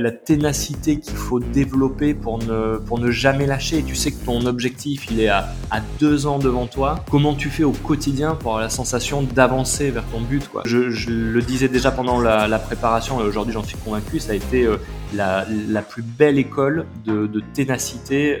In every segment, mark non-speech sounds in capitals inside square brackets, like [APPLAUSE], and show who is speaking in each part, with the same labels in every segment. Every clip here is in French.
Speaker 1: la, ténacité qu'il faut développer pour ne, pour ne jamais lâcher. Tu sais que ton objectif, il est à, à deux ans devant toi. Comment tu fais au quotidien pour avoir la sensation d'avancer vers ton but quoi? Je, le disais déjà pendant la, la préparation, et aujourd'hui j'en suis convaincu, ça a été euh, la, la, plus belle école de ténacité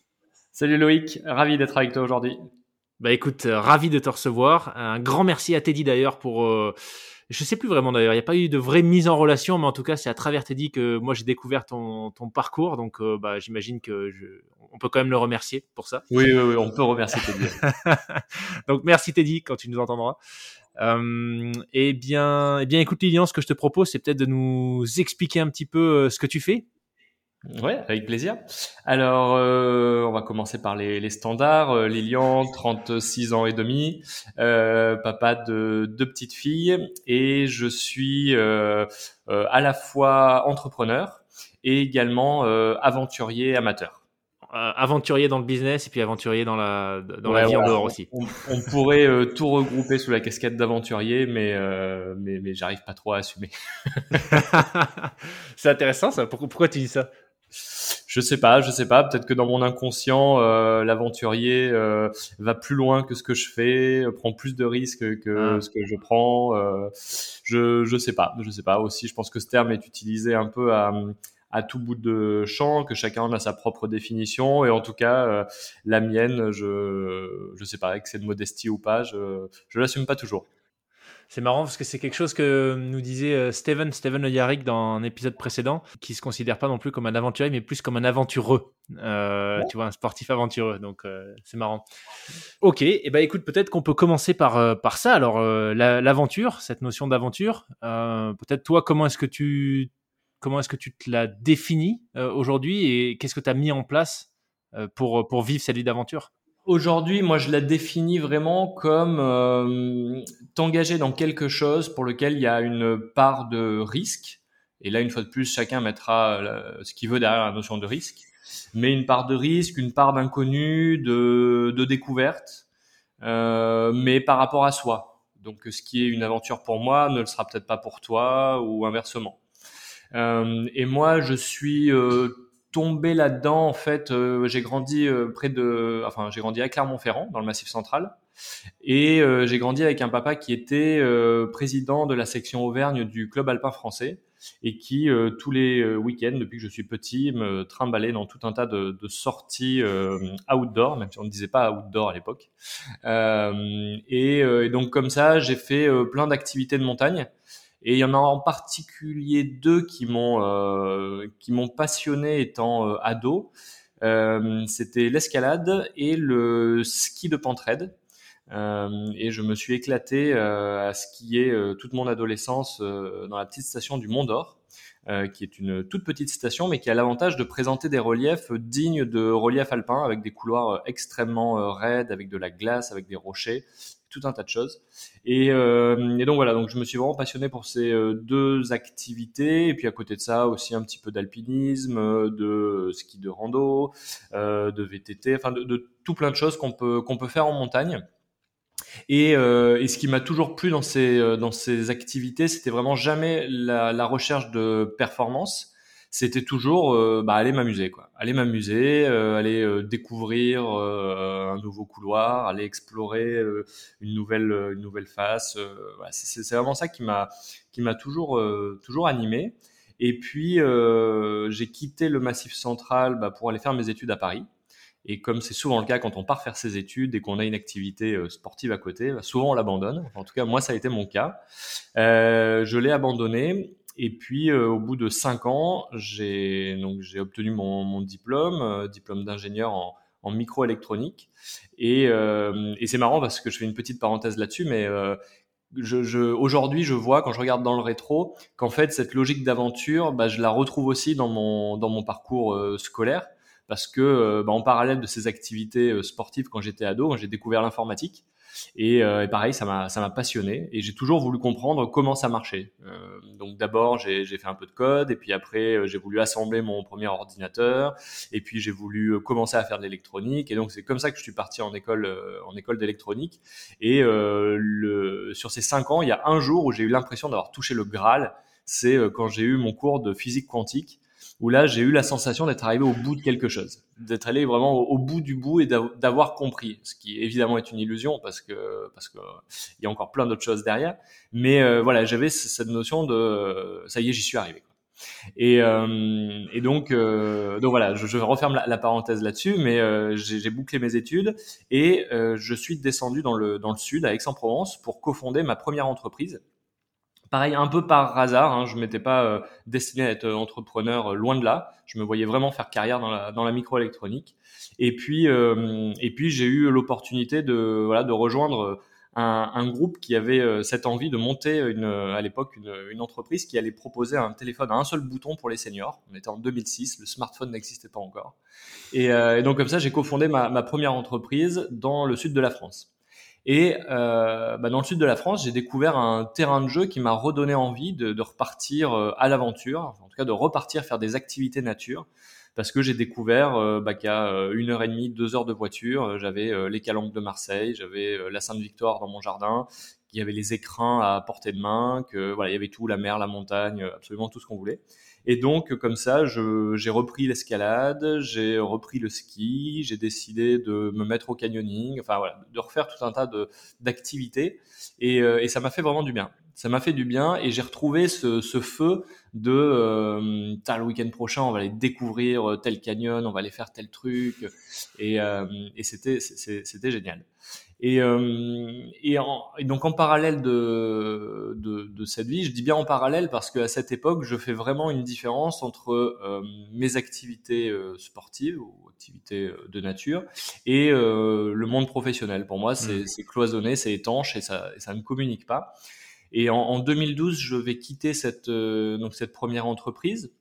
Speaker 1: Salut Loïc, ravi d'être avec toi aujourd'hui.
Speaker 2: Bah écoute, euh, ravi de te recevoir. Un grand merci à Teddy d'ailleurs pour. Euh, je sais plus vraiment d'ailleurs, il n'y a pas eu de vraie mise en relation, mais en tout cas, c'est à travers Teddy que moi j'ai découvert ton, ton parcours. Donc euh, bah, j'imagine que je, on peut quand même le remercier pour ça.
Speaker 1: Oui, oui, oui on peut remercier Teddy. [LAUGHS]
Speaker 2: donc merci Teddy quand tu nous entendras. Euh, eh bien, eh bien, écoute Lilian, ce que je te propose, c'est peut-être de nous expliquer un petit peu euh, ce que tu fais,
Speaker 1: Ouais, avec plaisir. Alors, euh, on va commencer par les, les standards. Euh, Lilian, 36 ans et demi, euh, papa de deux petites filles, et je suis euh, euh à la fois entrepreneur et également euh, aventurier amateur.
Speaker 2: aventurier dans le business et puis aventurier dans la dans la vie en dehors aussi.
Speaker 1: On, on pourrait tout regrouper sous la casquette d'aventurier, mais mais mais j'arrive pas trop à assumer. [LAUGHS] [LAUGHS]
Speaker 2: C'est intéressant ça. Pourquoi, pourquoi tu dis ça?
Speaker 1: Je sais pas, je sais pas. Peut-être que dans mon inconscient, euh, l'aventurier euh, va plus loin que ce que je fais, euh, prend plus de risques que ah. ce que je prends. Euh, je je sais pas, je sais pas. Aussi, je pense que ce terme est utilisé un peu à à tout bout de champ, que chacun a sa propre définition. Et en tout cas, euh, la mienne, je je sais pas, que c'est de modestie ou pas, je je l'assume pas toujours.
Speaker 2: C'est marrant parce que c'est quelque chose que nous disait euh, Steven, Steven Oyarik dans un épisode précédent, qui se considère pas non plus comme un aventurier, mais plus comme un aventureux. Euh, Tu vois, un sportif aventureux. Donc, euh, c'est marrant. Ok, et eh ben écoute, peut-être qu'on peut commencer par, euh, par ça. Alors, l'aventure, cette notion d'aventure, peut-être toi, comment est-ce que tu comment est-ce que tu te la définis aujourd'hui et qu'est-ce que tu as mis en place pour, pour vivre cette vie d'aventure?
Speaker 1: Aujourd'hui, moi, je la définis vraiment comme euh, t'engager dans quelque chose pour lequel il y a une part de risque. Et là, une fois de plus, chacun mettra euh, ce qu'il veut derrière la notion de risque. Mais une part de risque, une part d'inconnu, de, de découverte, euh, mais par rapport à soi. Donc, ce qui est une aventure pour moi ne le sera peut-être pas pour toi ou inversement. Euh, et moi, je suis euh, tombé là-dedans, en fait, euh, j'ai grandi euh, près de, enfin, j'ai grandi à Clermont-Ferrand, dans le Massif Central, et euh, j'ai grandi avec un papa qui était président de la section Auvergne du club alpin français et qui tous les week-ends, depuis que je suis petit, me trimballait dans tout un tas de, de sorties outdoor, même si on ne disait pas outdoor à l'époque. Et, et, donc comme ça, j'ai fait plein d'activités de montagne. Et il y en a en particulier deux qui m'ont euh, qui m'ont passionné étant euh, ado. Euh, C'était l'escalade et le ski de pentraide. Euh, et je me suis éclaté euh, à skier toute mon adolescence dans la petite station du Mont d'Or. qui est une toute petite station, mais qui a l'avantage de présenter des reliefs dignes de reliefs alpins, avec des couloirs extrêmement raides, avec de la glace, avec des rochers tout un tas de choses. Et, euh, et, donc voilà, donc je me suis vraiment passionné pour ces euh, deux activités. Et puis à côté de ça, aussi un petit peu d'alpinisme, euh, de ski de rando, de VTT, enfin de, tout plein de choses qu'on peut qu'on peut faire en montagne. Et, et, ce qui m'a toujours plu dans ces dans ces activités, c'était vraiment jamais la recherche de performance. C'était toujours euh, bah, aller m'amuser quoi. Aller m'amuser euh, aller euh, découvrir un nouveau couloir aller explorer une nouvelle une nouvelle face voilà, c'est vraiment ça qui m'a qui m'a toujours toujours animé. Et puis j'ai quitté le massif central bah, pour aller faire mes études à Paris. Et comme c'est souvent le cas quand on part faire ses études et qu'on a une activité sportive à côté, bah, souvent on l'abandonne. En tout cas, moi, ça a été mon cas. Euh, je l'ai abandonné et puis, euh, au bout de cinq ans, j'ai donc j'ai obtenu mon, mon diplôme, euh, diplôme d'ingénieur en, microélectronique. Et, euh, et c'est marrant parce que je fais une petite parenthèse là-dessus, mais je, je, aujourd'hui, je vois quand je regarde dans le rétro qu'en fait cette logique d'aventure, bah, je la retrouve aussi dans mon dans mon parcours scolaire parce que bah, en parallèle de ces activités sportives quand j'étais ado, j'ai découvert l'informatique euh, et, pareil, ça m'a, ça m'a passionné et j'ai toujours voulu comprendre comment ça marchait. Euh, donc d'abord, j'ai, j'ai fait un peu de code et puis après, euh, j'ai voulu assembler mon premier ordinateur et puis j'ai voulu commencer à faire de l'électronique et donc c'est comme ça que je suis parti en école, en école d'électronique. Et le, sur ces cinq ans, il y a un jour où j'ai eu l'impression d'avoir touché le Graal. C'est quand j'ai eu mon cours de physique quantique où là j'ai eu la sensation d'être arrivé au bout de quelque chose, d'être allé vraiment au, bout du bout et d'avoir compris, ce qui évidemment est une illusion parce que parce que il y a encore plein d'autres choses derrière, mais euh, voilà j'avais cette notion de ça y est j'y suis arrivé. Et, euh, et donc, euh, donc voilà, je, referme la, la parenthèse là-dessus, mais euh, j'ai bouclé mes études et euh, je suis descendu dans le, dans le sud, à Aix-en-Provence, pour cofonder ma première entreprise Pareil, un peu par hasard, hein, je m'étais pas euh, destiné à être entrepreneur euh, loin de là. Je me voyais vraiment faire carrière dans la, dans la microélectronique. Et puis, euh, et puis j'ai eu l'opportunité de, voilà, de rejoindre un, un, groupe qui avait cette envie de monter une, à l'époque une, une, entreprise qui allait proposer un téléphone à un seul bouton pour les seniors. On était en 2006, le smartphone n'existait pas encore. Et, et, donc comme ça, j'ai cofondé ma, ma première entreprise dans le sud de la France. Et euh, bah dans le sud de la France, j'ai découvert un terrain de jeu qui m'a redonné envie de, de repartir euh, à l'aventure, en tout cas de repartir faire des activités nature, parce que j'ai découvert euh, bah, qu'à euh, une heure et demie, deux heures de voiture, j'avais les calanques de Marseille, j'avais la Sainte-Victoire dans mon jardin, il y avait les écrins à portée de main, que voilà, il y avait tout, la mer, la montagne, absolument tout ce qu'on voulait. Et donc, comme ça, j'ai repris l'escalade, j'ai repris le ski, j'ai décidé de me mettre au canyoning, enfin voilà, de refaire tout un tas d'activités. Et, euh, et, ça m'a fait vraiment du bien. Ça m'a fait du bien et j'ai retrouvé ce, ce, feu de euh, le week-end prochain, on va aller découvrir tel canyon, on va aller faire tel truc. Et, euh, et c'était génial. Et, euh, et, en, et, donc en parallèle de, de, de, cette vie, je dis bien en parallèle parce qu'à cette époque, je fais vraiment une différence entre euh, mes activités euh, sportives ou activités euh, de nature et euh, le monde professionnel. Pour moi, c'est mmh. cloisonné, c'est étanche et ça, ça ne communique pas. Et en, en 2012, je vais quitter cette, donc cette première entreprise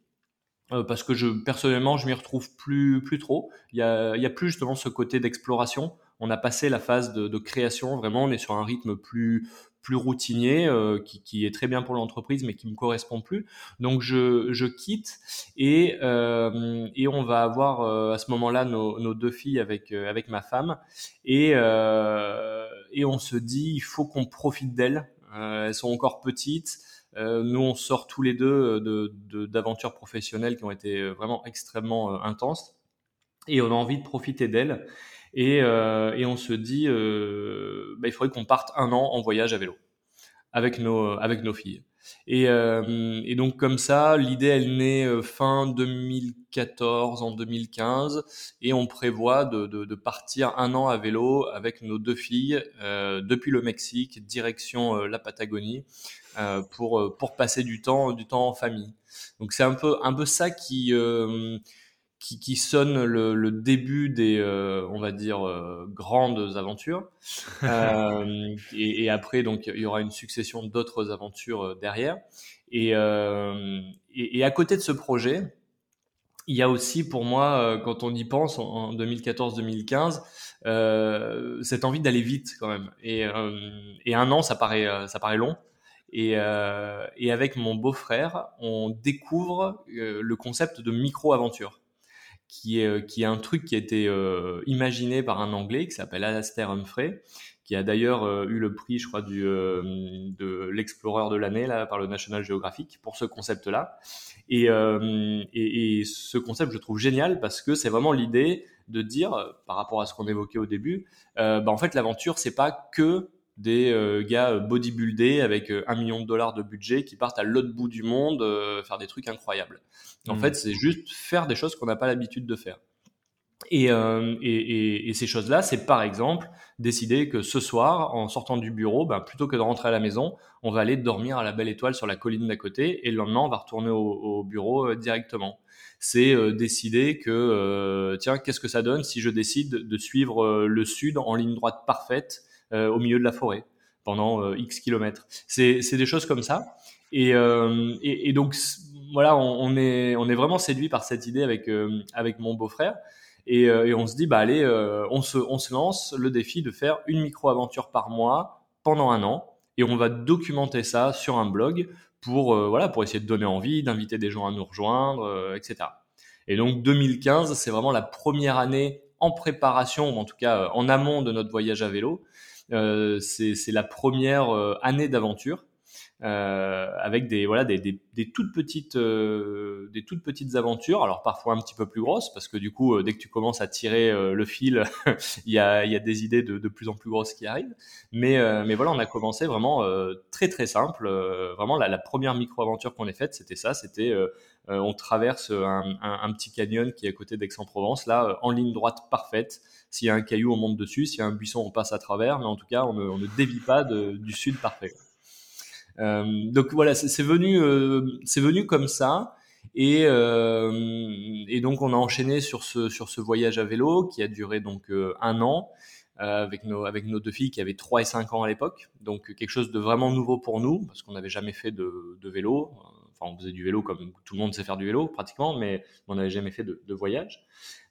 Speaker 1: parce que je personnellement, je m'y retrouve plus plus trop. Il y a, il y a plus justement ce côté d'exploration on a passé la phase de, création. Vraiment, on est sur un rythme plus plus routinier euh, qui, est très bien pour l'entreprise mais qui me correspond plus donc je, quitte et euh, et on va avoir euh, à ce moment-là nos, deux filles avec avec ma femme et et on se dit il faut qu'on profite d'elles elles sont encore petites. Nous on sort tous les deux de d'aventures professionnelles qui ont été vraiment extrêmement intenses. Et on a envie de profiter d'elles. Et, euh, on se dit, euh, bah, il faudrait qu'on parte un an en voyage à vélo avec nos filles. Et, euh, et donc comme ça, l'idée elle naît euh, fin 2014 en 2015 et on prévoit de, de, de, partir un an à vélo avec nos deux filles euh, depuis le Mexique direction euh, la Patagonie pour pour passer du temps du temps en famille. Donc c'est un peu un peu ça qui qui, qui sonne le, le, début des, euh, on va dire, euh, grandes aventures. [LAUGHS] Euh, et, et, après, donc, il y aura une succession d'autres aventures euh, derrière. Et, euh, et, et, à côté de ce projet, il y a aussi pour moi, quand on y pense, en 2014-2015, cette envie d'aller vite quand même. Et, et un an, ça paraît, ça paraît long. Et, euh, et, avec mon beau-frère, on découvre le concept de micro-aventure qui est, euh, qui est un truc qui a été euh, imaginé par un Anglais qui s'appelle Alastair Humphrey, qui a d'ailleurs eu le prix, je crois, du, de l'explorer de l'année là par le National Geographic pour ce concept-là. Et, et, et, ce concept, je trouve génial parce que c'est vraiment l'idée de dire, par rapport à ce qu'on évoquait au début, bah, en fait, l'aventure, c'est pas que des euh, gars bodybuildés avec euh, un million de dollars de budget qui partent à l'autre bout du monde euh, faire des trucs incroyables. En hmm. fait, c'est juste faire des choses qu'on n'a pas l'habitude de faire. Et, et, et, ces choses-là, c'est par exemple décider que ce soir, en sortant du bureau, ben, plutôt que de rentrer à la maison, on va aller dormir à la belle étoile sur la colline d'à côté, et le lendemain, on va retourner au, au bureau directement. C'est décider que, tiens, qu'est-ce que ça donne si je décide de suivre le sud en ligne droite parfaite euh, au milieu de la forêt pendant euh, X kilomètres. C'est des choses comme ça. Et, euh, et, donc voilà, on, est on est vraiment séduit par cette idée avec avec mon beau-frère. Et, et, on se dit bah allez, on se on se lance le défi de faire une micro aventure par mois pendant un an. Et on va documenter ça sur un blog pour voilà pour essayer de donner envie, d'inviter des gens à nous rejoindre, etc. Et donc 2015, c'est vraiment la première année en préparation, ou en tout cas en amont de notre voyage à vélo, euh, c'est la première euh, année d'aventure. Euh, avec des voilà des, des, des toutes petites euh, des toutes petites aventures alors parfois un petit peu plus grosses parce que du coup euh, dès que tu commences à tirer le fil [LAUGHS] il y a il y a des idées de, de plus en plus grosses qui arrivent mais mais voilà on a commencé vraiment très très simple vraiment la, la première micro aventure qu'on ait faite c'était ça c'était on traverse un, un, petit canyon qui est à côté d'Aix-en-Provence là en ligne droite parfaite s'il y a un caillou, on monte dessus. S'il y a un buisson, on passe à travers. Mais en tout cas, on ne, on ne dévie pas de, du sud parfait. Euh, donc voilà, c'est venu, euh, c'est venu comme ça. Et, euh, donc on a enchaîné sur ce, voyage à vélo qui a duré donc un an avec, nos, deux filles qui avaient 3 et 5 ans à l'époque. Donc quelque chose de vraiment nouveau pour nous parce qu'on n'avait jamais fait de, vélo on faisait du vélo comme tout le monde sait faire du vélo pratiquement, mais on n'avait jamais fait de, voyage.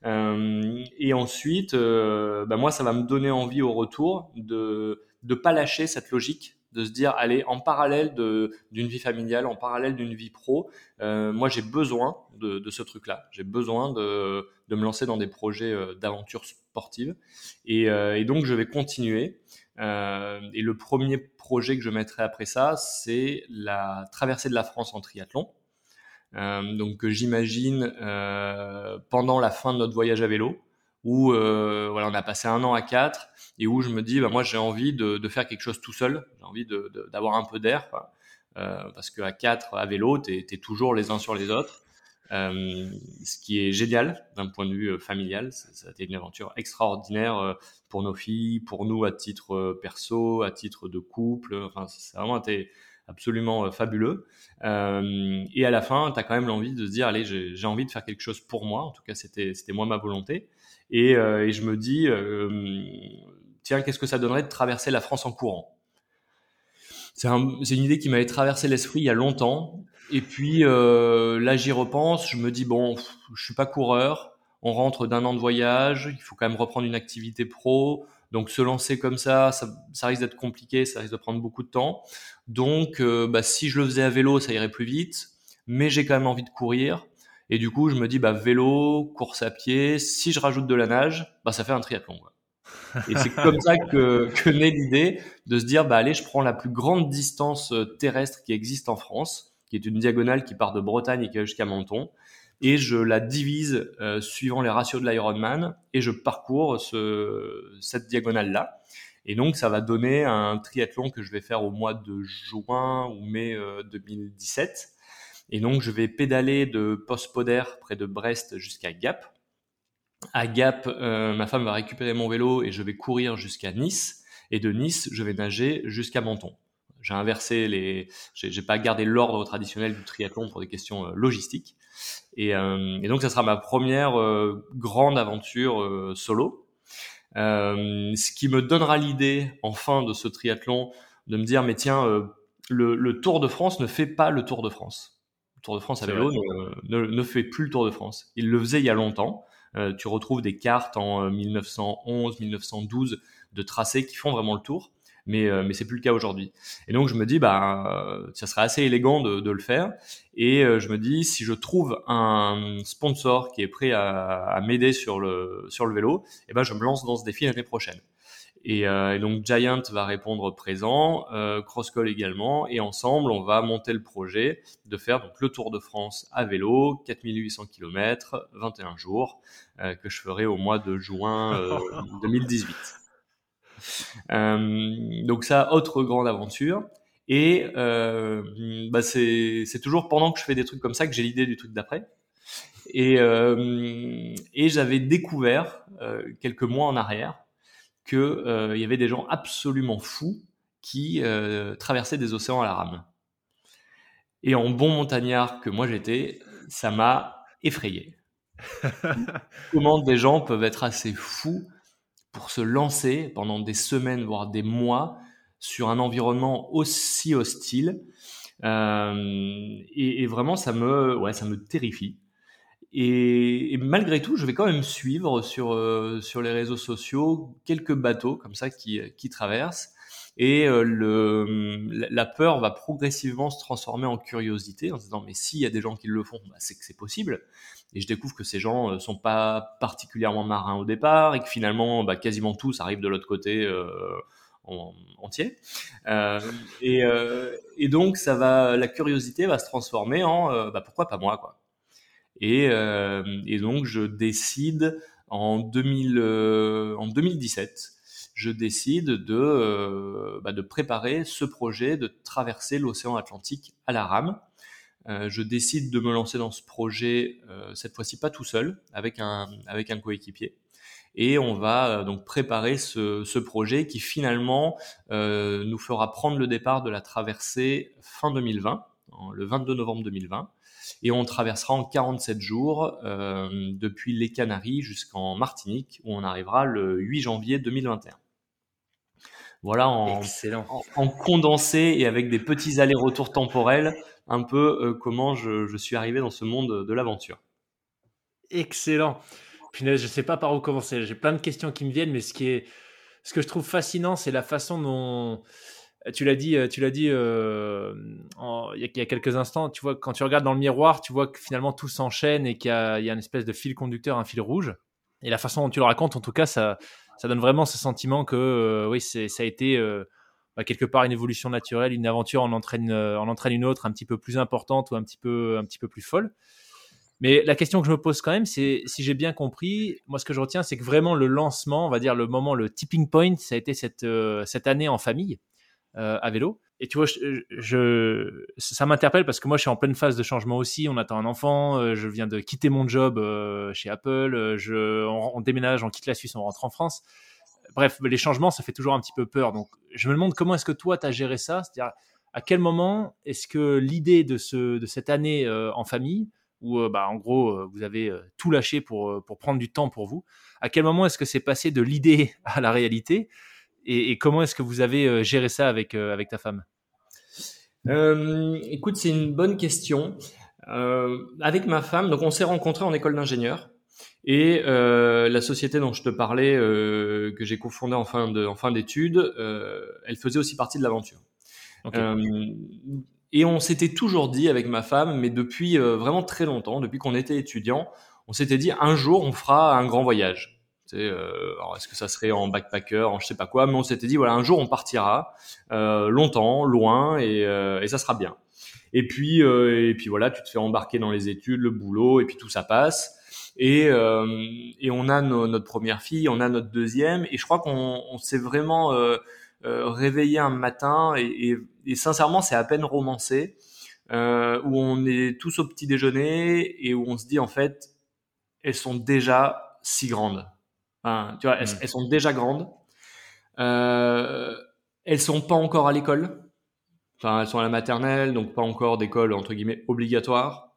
Speaker 1: Et ensuite, bah, moi, ça va me donner envie au retour de ne pas lâcher cette logique de se dire allez en parallèle d'une vie familiale en parallèle d'une vie pro euh, moi j'ai besoin de, ce truc là j'ai besoin de, de, me lancer dans des projets d'aventure sportive et, et, donc je vais continuer. Et le premier projet que je mettrai après ça, c'est la traversée de la France en triathlon. Euh, donc j'imagine euh, pendant la fin de notre voyage à vélo, où euh, voilà, on a passé un an à quatre et où je me dis, bah, moi j'ai envie de, faire quelque chose tout seul, j'ai envie d'avoir un peu d'air, euh, parce qu'à quatre à vélo, tu es, toujours les uns sur les autres. Euh, ce qui est génial d'un point de vue familial. Ça, a été une aventure extraordinaire pour nos filles, pour nous à titre perso, à titre de couple. Enfin, ça a vraiment été absolument fabuleux. Euh, et à la fin, tu as quand même l'envie de se dire, allez, j'ai envie de faire quelque chose pour moi. En tout cas, c'était moi ma volonté. Et, euh, je me dis, euh, tiens, qu'est-ce que ça donnerait de traverser la France en courant? C'est un, une idée qui m'avait traversé l'esprit il y a longtemps. Et puis euh, là, j'y repense, je me dis bon, je suis pas coureur, on rentre d'un an de voyage, il faut quand même reprendre une activité pro, donc se lancer comme ça, ça, ça risque d'être compliqué, ça risque de prendre beaucoup de temps. Donc, euh, bah, si je le faisais à vélo, ça irait plus vite, mais j'ai quand même envie de courir. Et du coup, je me dis bah vélo, course à pied. Si je rajoute de la nage, bah ça fait un triathlon. Et c'est comme ça que, [LAUGHS] que naît l'idée de se dire bah allez, je prends la plus grande distance euh, terrestre qui existe en France qui est une diagonale qui part de Bretagne et qui va jusqu'à Menton. Et je la divise euh, suivant les ratios de l'Ironman et je parcours ce, cette diagonale-là. Et donc, ça va donner un triathlon que je vais faire au mois de juin ou mai 2017. Euh, et donc, je vais pédaler de Postpoder près de Brest jusqu'à Gap. À Gap, euh, ma femme va récupérer mon vélo et je vais courir jusqu'à Nice. Et de Nice, je vais nager jusqu'à Menton j'ai inversé les, j'ai pas gardé l'ordre traditionnel du triathlon pour des questions euh, logistiques. Et, euh, et, donc ça sera ma première euh, grande aventure solo. ce qui me donnera l'idée, en fin de ce triathlon, de me dire mais tiens, le, le, Tour de France ne fait pas le Tour de France. Le Tour de France à vélo ne, ne, ne, fait plus le Tour de France. Il le faisait il y a longtemps. tu retrouves des cartes en 1911, 1912 de tracés qui font vraiment le tour mais euh, mais c'est plus le cas aujourd'hui. Et donc je me dis bah ça serait assez élégant de, de le faire. Et euh, je me dis si je trouve un sponsor qui est prêt à, à m'aider sur le sur le vélo, et eh ben je me lance dans ce défi l'année prochaine. Et, donc Giant va répondre présent, Crosscall également, et ensemble on va monter le projet de faire donc le Tour de France à vélo, 4800 km, 21 jours, que je ferai au mois de juin [LAUGHS] 2018. Donc ça, autre grande aventure. Et euh, bah c'est toujours pendant que je fais des trucs comme ça que j'ai l'idée du truc d'après. Et, euh, et j'avais découvert euh, quelques mois en arrière qu'il euh, y avait des gens absolument fous qui euh, traversaient des océans à la rame. Et en bon montagnard que moi j'étais, ça m'a effrayé. [LAUGHS] Comment des gens peuvent être assez fous pour se lancer pendant des semaines, voire des mois, sur un environnement aussi hostile. Euh, et, vraiment, ça me, ouais, ça me terrifie. Et, malgré tout, je vais quand même suivre sur, euh, sur les réseaux sociaux quelques bateaux comme ça qui, qui traversent. Et euh, la peur va progressivement se transformer en curiosité en se disant mais s'il y a des gens qui le font, bah, c'est que c'est possible. Et je découvre que ces gens euh, sont pas particulièrement marins au départ et que finalement bah, quasiment tous arrivent de l'autre côté euh, entier. Euh, et, donc, ça va, la curiosité va se transformer en bah, pourquoi pas moi quoi. Et, donc, je décide en, 2000, en 2017, je décide de, bah, de préparer ce projet de traverser l'océan Atlantique à la rame. je décide de me lancer dans ce projet, cette fois-ci pas tout seul, avec un, coéquipier et on va euh, donc préparer ce, projet qui finalement euh, nous fera prendre le départ de la traversée fin 2020, le 22 novembre 2020, et on traversera en 47 jours euh, depuis les Canaries jusqu'en Martinique où on arrivera le 8 janvier 2021. Voilà en, en, en, condensé et avec des petits allers-retours temporels un peu euh, comment je, je suis arrivé dans ce monde de l'aventure.
Speaker 2: Excellent. Punaise, je sais pas par où commencer. J'ai plein de questions qui me viennent, mais ce qui est, ce que je trouve fascinant, c'est la façon dont tu l'as dit, tu l'as dit euh, il, y a, quelques instants. Tu vois, quand tu regardes dans le miroir, tu vois que finalement tout s'enchaîne et qu'il y, a, une espèce de fil conducteur, un fil rouge. Et la façon dont tu le racontes, en tout cas, ça, ça donne vraiment ce sentiment que euh, oui, ça a été euh, bah, quelque part une évolution naturelle, une aventure en entraîne, en entraîne une autre un petit peu plus importante ou un petit peu, un petit peu plus folle. Mais la question que je me pose quand même, c'est si j'ai bien compris, moi ce que je retiens, c'est que vraiment le lancement, on va dire le moment, le tipping point, ça a été cette, euh, cette année en famille euh, à vélo. Et tu vois, ça m'interpelle parce que moi je suis en pleine phase de changement aussi. On attend un enfant, euh, je viens de quitter mon job euh, chez Apple, je, on, déménage, on quitte la Suisse, on rentre en France. Bref, les changements, ça fait toujours un petit peu peur. Donc je me demande comment est-ce que toi tu as géré ça? C'est-à-dire à quel moment est-ce que l'idée de, ce, de cette année en famille où euh, bah, en gros euh, vous avez euh, tout lâché pour, pour prendre du temps pour vous. À quel moment est-ce que c'est passé de l'idée [LAUGHS] à la réalité? Et, comment est-ce que vous avez géré ça avec, avec ta femme?
Speaker 1: Euh, Écoute, c'est une bonne question. Euh, avec ma femme, donc on s'est rencontrés en école d'ingénieur. Et euh, la société dont je te parlais, euh, que j'ai cofondée en fin de, en fin d'études, elle faisait aussi partie de l'aventure. Okay. Et on s'était toujours dit avec ma femme, mais depuis euh, vraiment très longtemps, depuis qu'on était étudiant, on s'était dit un jour on fera un grand voyage. Euh, est-ce que ça serait en backpacker, en je sais pas quoi, mais on s'était dit voilà un jour on partira euh, longtemps, loin et, euh, et, ça sera bien. Et puis euh, et puis voilà, tu te fais embarquer dans les études, le boulot et puis tout ça passe. Et, et on a no, notre première fille, on a notre deuxième et je crois qu'on on s'est vraiment euh, réveillé un matin et, et, sincèrement c'est à peine romancé euh, où on est tous au petit déjeuner et où on se dit en fait elles sont déjà si grandes. Enfin, tu vois, elles, mm. elles, sont déjà grandes. Euh, elles sont pas encore à l'école. Enfin, elles sont à la maternelle, donc pas encore d'école entre guillemets obligatoire.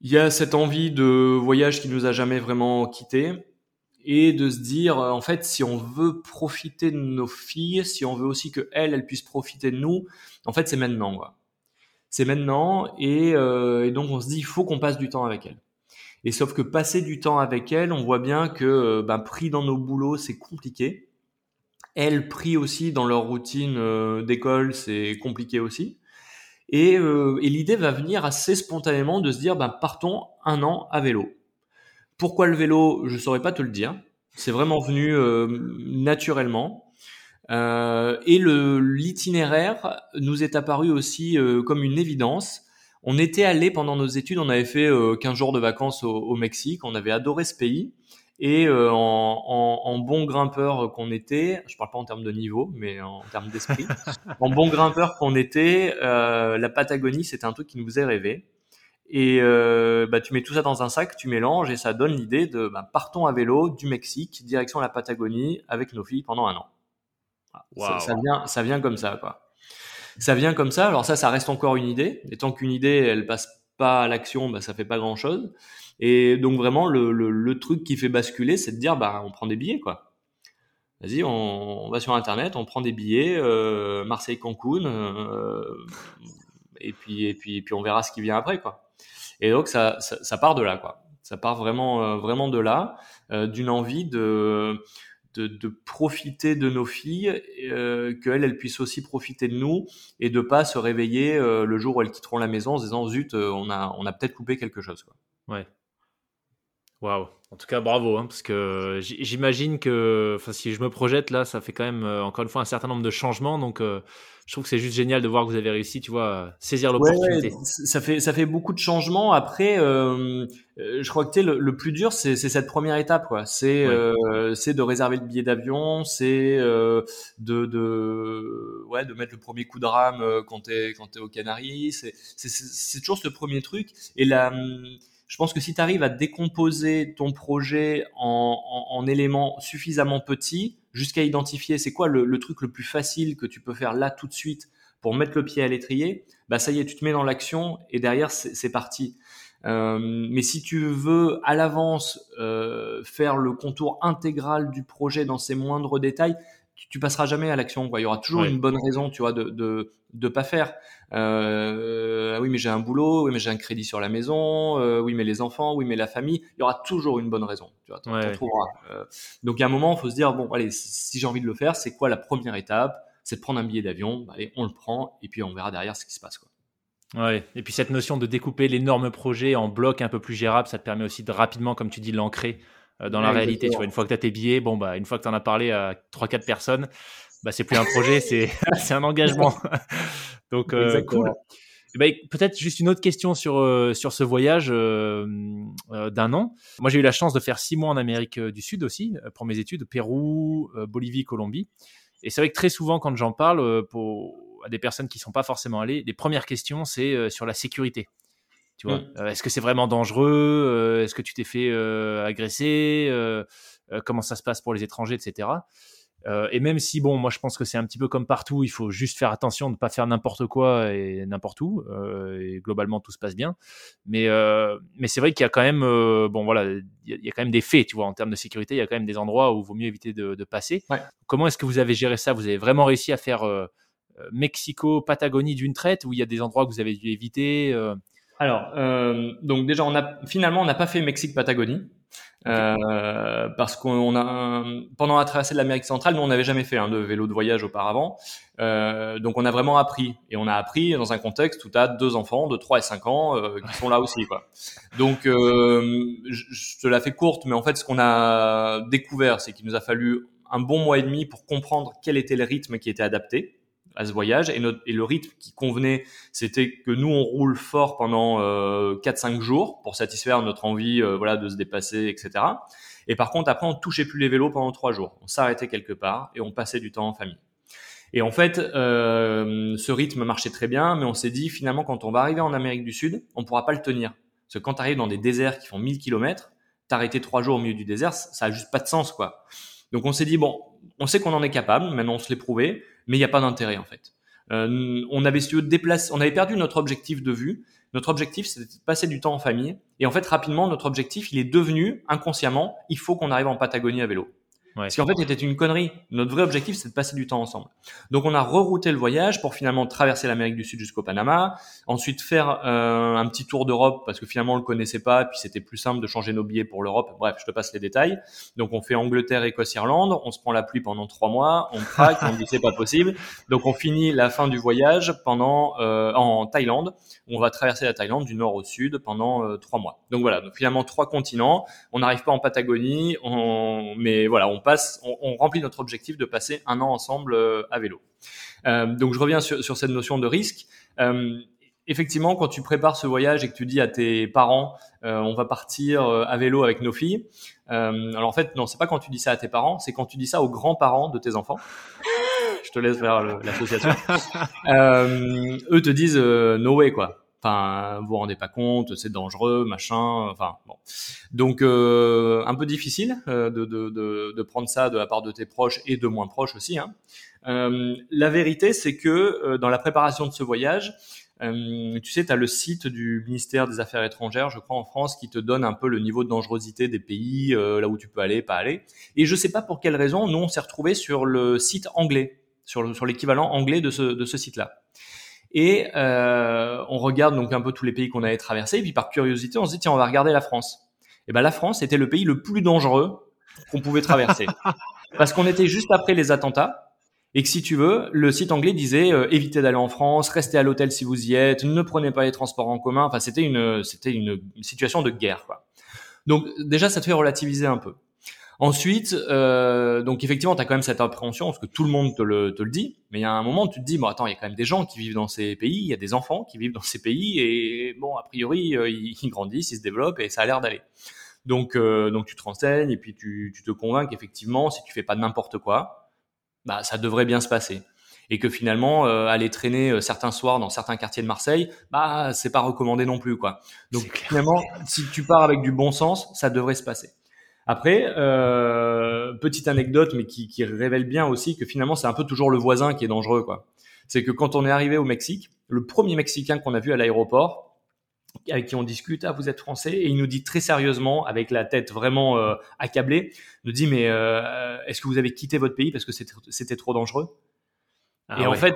Speaker 1: Il y a cette envie de voyage qui nous a jamais vraiment quittés et de se dire euh, en fait si on veut profiter de nos filles, si on veut aussi que elles elles puissent profiter de nous, en fait c'est maintenant. C'est maintenant et, euh, et, donc on se dit il faut qu'on passe du temps avec elles. Et sauf que passer du temps avec elles, on voit bien que euh, ben, pris dans nos boulots c'est compliqué. Elles pris aussi dans leur routine euh, d'école c'est compliqué aussi. Et, euh, et l'idée va venir assez spontanément de se dire ben partons un an à vélo pourquoi le vélo? Je saurais pas te le dire. C'est vraiment venu naturellement. et le l'itinéraire nous est apparu aussi comme une évidence. On était allé pendant nos études, on avait fait 15 jours de vacances au, au Mexique, on avait adoré ce pays. Et euh, en, bon grimpeur qu'on était, je parle pas en termes de niveau, mais en termes d'esprit, [LAUGHS] en bon grimpeur qu'on était, euh, la Patagonie, c'était un truc qui nous faisait rêver. Et euh, bah, tu mets tout ça dans un sac, tu mélanges et ça donne l'idée de bah, partons à vélo du Mexique direction la Patagonie avec nos filles pendant un an. Ça, vient, ça vient comme ça, quoi. Ça vient comme ça. Alors ça, ça reste encore une idée. Et tant qu'une idée, elle passe pas à l'action, bah, ça fait pas grand chose. Et donc vraiment, le, le, truc qui fait basculer, c'est de dire, bah, on prend des billets, quoi. Vas-y, on, va sur Internet, on prend des billets, euh, Marseille-Cancun, euh, et, puis, et, puis, et puis on verra ce qui vient après, quoi. Et donc, ça, ça, part de là, quoi. Ça part vraiment, euh, vraiment de là, d'une envie de, de, de, profiter de nos filles, euh, qu'elles elles puissent aussi profiter de nous et de pas se réveiller le jour où elles quitteront la maison en se disant zut, on a, on a peut-être coupé quelque chose. Quoi.
Speaker 2: Ouais. Waouh. En tout cas, bravo, hein, parce que j'imagine que, si je me projette là, ça fait quand même euh, encore une fois un certain nombre de changements, donc euh, je trouve que c'est juste génial de voir que vous avez réussi, tu vois, à saisir l'opportunité.
Speaker 1: ça fait ça fait beaucoup de changements. Après, euh, je crois que le, le plus dur, c'est cette première étape, quoi. C'est c'est de réserver le billet d'avion, c'est de de ouais de mettre le premier coup de rame quand t'es quand t'es aux Canaries. C'est c'est toujours ce premier truc et la je pense que si tu arrives à décomposer ton projet en, éléments suffisamment petits, jusqu'à identifier c'est quoi le, truc le plus facile que tu peux faire là tout de suite pour mettre le pied à l'étrier, bah ça y est, tu te mets dans l'action et derrière c'est parti. Euh, mais si tu veux à l'avance euh, faire le contour intégral du projet dans ses moindres détails, tu, passeras jamais à l'action. Il y aura toujours une bonne raison, tu vois, de de, de pas faire. Euh, oui, mais j'ai un boulot, oui, mais j'ai un crédit sur la maison, euh, oui, mais les enfants, oui, mais la famille. Il y aura toujours une bonne raison. Tu vois, euh, donc, il y a un moment, il faut se dire bon, allez, si j'ai envie de le faire, c'est quoi la première étape? C'est de prendre un billet d'avion. Bah, allez, on le prend, et puis on verra derrière ce qui se passe. Quoi.
Speaker 2: Ouais. Et puis cette notion de découper l'énorme projet en blocs un peu plus gérables, ça te permet aussi de rapidement, comme tu dis, l'ancrer euh, dans la réalité. Tu vois, une fois que tu as tes billets, bon, bah, une fois que tu en as parlé à 3-4 personnes, bah, c'est plus un projet, c'est, [LAUGHS] [LAUGHS] un engagement. [LAUGHS] Donc, euh, cool. Ben, peut-être juste une autre question sur, euh, sur ce voyage d'un an. Moi, j'ai eu la chance de faire six mois en Amérique du Sud aussi, pour mes études, Pérou, Bolivie, Colombie. Et c'est vrai que très souvent, quand j'en parle pour, à des personnes qui ne sont pas forcément allées, les premières questions, c'est sur la sécurité. Mm. Euh, est-ce que c'est vraiment dangereux euh, Est-ce que tu t'es fait euh, agresser Comment ça se passe pour les étrangers, etc. et même si, bon, moi je pense que c'est un petit peu comme partout, il faut juste faire attention de ne pas faire n'importe quoi et n'importe où. et globalement, tout se passe bien. Mais, mais c'est vrai qu'il y a quand même, bon voilà, il y, a quand même des faits, tu vois, en termes de sécurité, il y a quand même des endroits où il vaut mieux éviter de, passer. Comment est-ce que vous avez géré ça? Vous avez vraiment réussi à faire Mexico, Patagonie d'une traite, ou il y a des endroits que vous avez dû éviter
Speaker 1: alors, euh, donc déjà, on a finalement, on n'a pas fait Mexique-Patagonie. Euh, parce qu'on a pendant la traversée de l'Amérique centrale, nous on n'avait jamais fait hein, de vélo de voyage auparavant, euh, donc on a vraiment appris et on a appris dans un contexte où tu as deux enfants de 3 et 5 ans euh, qui sont là aussi quoi. Donc euh, je, je te la fais courte, mais en fait ce qu'on a découvert, c'est qu'il nous a fallu un bon mois et demi pour comprendre quel était le rythme qui était adapté à ce voyage et, notre, et le rythme qui convenait, c'était que nous on roule fort pendant euh, 4-5 jours pour satisfaire notre envie euh, voilà de se dépasser, etc. Et par contre après on touchait plus les vélos pendant 3 jours, on s'arrêtait quelque part et on passait du temps en famille. Et en fait, euh, ce rythme marchait très bien, mais on s'est dit finalement quand on va arriver en Amérique du Sud, on pourra pas le tenir. Parce que quand tu arrives dans des déserts qui font 1000 km, t'arrêter 3 jours au milieu du désert, ça a juste pas de sens quoi. Donc on s'est dit bon, on sait qu'on en est capable, maintenant on se l'est prouvé, mais il n'y a pas d'intérêt en fait. Euh, on avait su déplacer, on avait perdu notre objectif de vue. Notre objectif, c'était de passer du temps en famille. Et en fait, rapidement, notre objectif, il est devenu inconsciemment, il faut qu'on arrive en Patagonie à vélo. Ce qui en fait était une connerie. Notre vrai objectif, c'est de passer du temps ensemble. Donc on a rerouté le voyage pour finalement traverser l'Amérique du Sud jusqu'au Panama, ensuite faire euh, un petit tour d'Europe parce que finalement on le connaissait pas, puis c'était plus simple de changer nos billets pour l'Europe. Bref, je te passe les détails. Donc on fait Angleterre, Écosse, Irlande, on se prend la pluie pendant trois mois, on craque, on dit c'est pas possible. Donc on finit la fin du voyage pendant euh, en Thaïlande. On va traverser la Thaïlande du nord au sud pendant euh, trois mois. Donc voilà, donc finalement trois continents. On n'arrive pas en Patagonie, on... mais voilà, on on, remplit notre objectif de passer un an ensemble euh, à vélo. Euh, donc je reviens sur, cette notion de risque. Euh, effectivement, quand tu prépares ce voyage et que tu dis à tes parents, on va partir à vélo avec nos filles. alors en fait, non, c'est pas quand tu dis ça à tes parents, c'est quand tu dis ça aux grands-parents de tes enfants. je te laisse faire l'association. eux te disent no way quoi. Enfin, vous vous rendez pas compte, c'est dangereux, machin. Enfin, bon. Donc, euh, un peu difficile euh, de, de, de, de, prendre ça de la part de tes proches et de moins proches aussi. Hein. Euh, la vérité, c'est que euh, dans la préparation de ce voyage, euh, tu sais, tu as le site du ministère des Affaires étrangères, je crois, en France, qui te donne un peu le niveau de dangerosité des pays, là où tu peux aller, pas aller. Et je sais pas pour quelle raison, nous, on s'est retrouvé sur le site anglais, sur, sur l'équivalent anglais de ce, de ce site-là. Et euh, on regarde donc un peu tous les pays qu'on avait traversés. Et puis par curiosité, on se dit tiens, on va regarder la France. Et ben la France était le pays le plus dangereux qu'on pouvait traverser [LAUGHS] parce qu'on était juste après les attentats. Et que si tu veux, le site anglais disait euh, évitez d'aller en France, restez à l'hôtel si vous y êtes, ne prenez pas les transports en commun. Enfin, c'était une c'était une situation de guerre. Quoi. Donc déjà, ça te fait relativiser un peu. Ensuite, euh, donc effectivement, tu as quand même cette appréhension parce que tout le monde te le, te le dit, mais il y a un moment où tu te dis, bon attends, il y a quand même des gens qui vivent dans ces pays, il y a des enfants qui vivent dans ces pays, et bon, a priori, euh, ils, grandissent, ils se développent, et ça a l'air d'aller. Donc, euh, donc tu te renseignes, et puis tu, tu te convaincs qu'effectivement, si tu fais pas n'importe quoi, bah ça devrait bien se passer. Et que finalement, euh, aller traîner euh, certains soirs dans certains quartiers de Marseille, bah c'est pas recommandé non plus, quoi. Donc finalement, si tu pars avec du bon sens, ça devrait se passer. Après, euh, petite anecdote, mais qui, qui, révèle bien aussi que finalement, c'est un peu toujours le voisin qui est dangereux, quoi. C'est que quand on est arrivé au Mexique, le premier Mexicain qu'on a vu à l'aéroport, avec qui on discute, ah vous êtes français, et il nous dit très sérieusement, avec la tête vraiment euh, accablée, nous dit mais euh, est-ce que vous avez quitté votre pays parce que c'était trop dangereux? Ah Et en fait,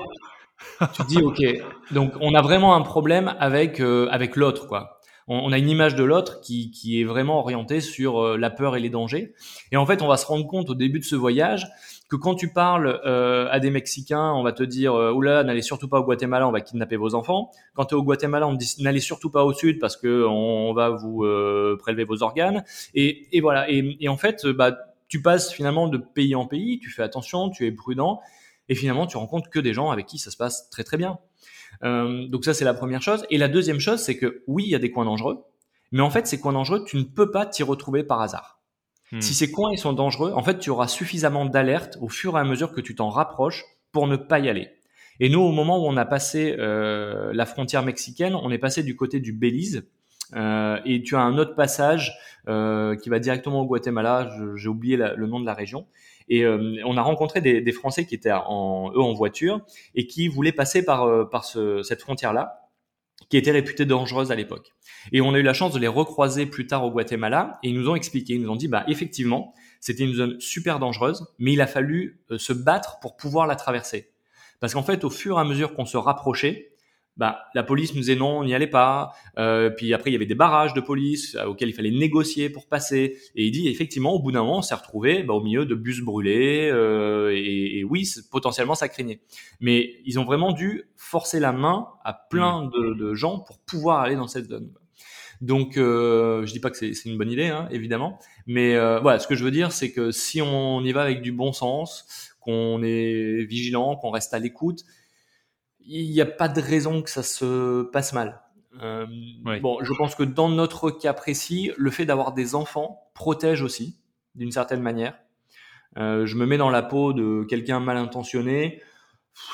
Speaker 1: tu te dis ok, donc on a vraiment un problème avec euh, avec l'autre quoi on, a une image de l'autre qui, qui, est vraiment orientée sur euh, la peur et les dangers. Et en fait, on va se rendre compte au début de ce voyage que quand tu parles euh, à des Mexicains, on va te dire euh, oula, n'allez surtout pas au Guatemala, on va kidnapper vos enfants. Quand tu es au Guatemala, on te dit n'allez surtout pas au sud parce que on, va vous euh, prélever vos organes. Et, et voilà. Et, et, en fait, bah, tu passes finalement de pays en pays, tu fais attention, tu es prudent, et finalement, tu rencontres que des gens avec qui ça se passe très très bien. Euh, donc ça, c'est la première chose. Et la deuxième chose, c'est que oui, il y a des coins dangereux, mais en fait, ces coins dangereux, tu ne peux pas t'y retrouver par hasard. Hmm. Si ces coins ils sont dangereux, en fait, tu auras suffisamment d'alerte au fur et à mesure que tu t'en rapproches pour ne pas y aller. Et nous, au moment où on a passé euh, la frontière mexicaine, on est passé du côté du Belize. Euh, et tu as un autre passage euh, qui va directement au Guatemala. J'ai oublié le nom de la région. Et euh, on a rencontré des, des, Français qui étaient en, eux en voiture et qui voulaient passer par, euh, par ce, cette frontière-là qui était réputée dangereuse à l'époque. Et on a eu la chance de les recroiser plus tard au Guatemala et ils nous ont expliqué, ils nous ont dit, bah effectivement, c'était une zone super dangereuse, mais il a fallu euh, se battre pour pouvoir la traverser. Parce qu'en fait, au fur et à mesure qu'on se rapprochait, bah, la police nous disait non, on n'y allait pas. Euh, puis après, il y avait des barrages de police euh, auxquels il fallait négocier pour passer. Et il dit effectivement, au bout d'un moment, on s'est retrouvé bah, au milieu de bus brûlés. Euh, et, et, oui, potentiellement, ça craignait. Mais ils ont vraiment dû forcer la main à plein mmh. de, de gens pour pouvoir aller dans cette zone. Donc, euh, je dis pas que c'est une bonne idée, hein, évidemment, mais euh, voilà, ce que je veux dire, c'est que si on y va avec du bon sens, qu'on est vigilant, qu'on reste à l'écoute, il n'y a pas de raison que ça se passe mal. Euh, Bon, je pense que dans notre cas précis, le fait d'avoir des enfants protège aussi, d'une certaine manière. Euh, je me mets dans la peau de quelqu'un mal intentionné.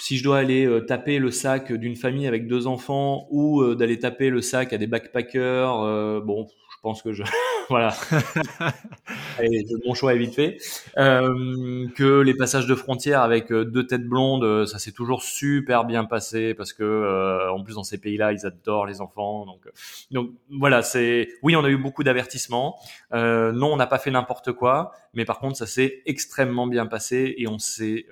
Speaker 1: Si je dois aller euh, taper le sac d'une famille avec deux enfants ou d'aller taper le sac à des backpackers, bon, pense que je [LAUGHS] voilà. [LAUGHS] mon choix est vite fait. Euh, que les passages de frontières avec euh, deux têtes blondes, euh, ça s'est toujours super bien passé parce que en plus dans ces pays-là, ils adorent les enfants. Donc donc voilà, c'est oui, on a eu beaucoup d'avertissements. non, on n'a pas fait n'importe quoi, mais par contre, ça s'est extrêmement bien passé et on s'est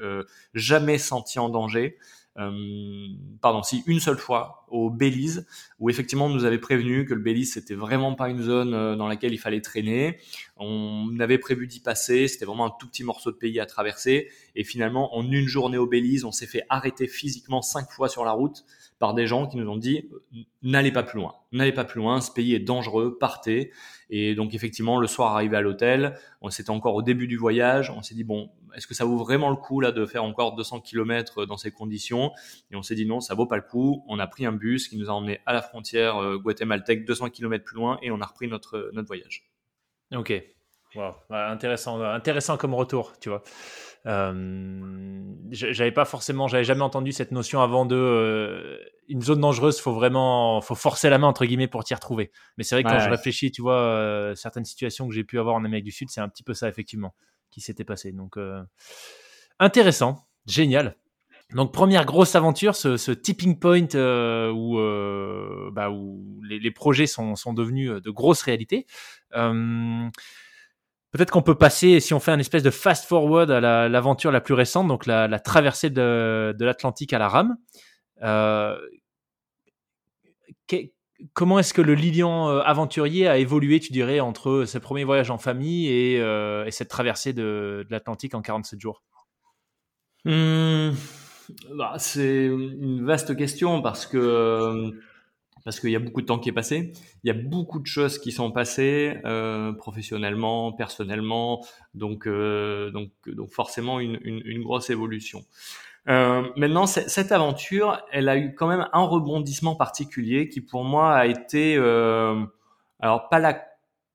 Speaker 1: jamais senti en danger. Euh, pardon, si une seule fois au Belize, où effectivement on nous avait prévenu que le Belize c'était vraiment pas une zone euh, dans laquelle il fallait traîner. On avait prévu d'y passer, c'était vraiment un tout petit morceau de pays à traverser, et finalement en une journée au Belize, on s'est fait arrêter physiquement cinq fois sur la route par des gens qui nous ont dit n'allez pas plus loin, n'allez pas plus loin, ce pays est dangereux, partez. Et donc effectivement, le soir arrivé à l'hôtel, on s'était encore au début du voyage, on s'est dit bon, est-ce que ça vaut vraiment le coup là de faire encore 200 km dans ces conditions? Et on s'est dit non, ça vaut pas le coup. On a pris un bus qui nous a emmené à la frontière euh, guatémaltèque 200 km plus loin et on a repris notre notre voyage.
Speaker 2: Ok, wow. intéressant, intéressant comme retour, tu vois. Euh, j'avais pas forcément, j'avais jamais entendu cette notion avant de euh, une zone dangereuse. Faut vraiment, faut forcer la main entre guillemets pour t'y retrouver. Mais c'est vrai que quand je réfléchis, tu vois, euh, certaines situations que j'ai pu avoir en Amérique du Sud, c'est un petit peu ça effectivement qui s'était passé. Donc intéressant, génial. Donc première grosse aventure, ce, tipping point où, bah, où les, les, projets sont, sont, devenus de grosses réalités. Peut-être qu'on peut passer, si on fait un espèce de fast forward à l'aventure la, plus récente, donc la, traversée de, l'Atlantique à la rame. Euh, comment est-ce que le Lilian euh, aventurier a évolué, tu dirais, entre ses premiers voyages en famille et, euh, cette traversée de, l'Atlantique en 47 jours?
Speaker 1: Mmh. bah, C'est une vaste question parce que parce qu'il y a beaucoup de temps qui est passé. Il y a beaucoup de choses qui sont passées euh, professionnellement, personnellement, donc euh, donc donc forcément une, une, une grosse évolution. Euh, maintenant, cette aventure, elle a eu quand même un rebondissement particulier qui pour moi a été euh, alors pas la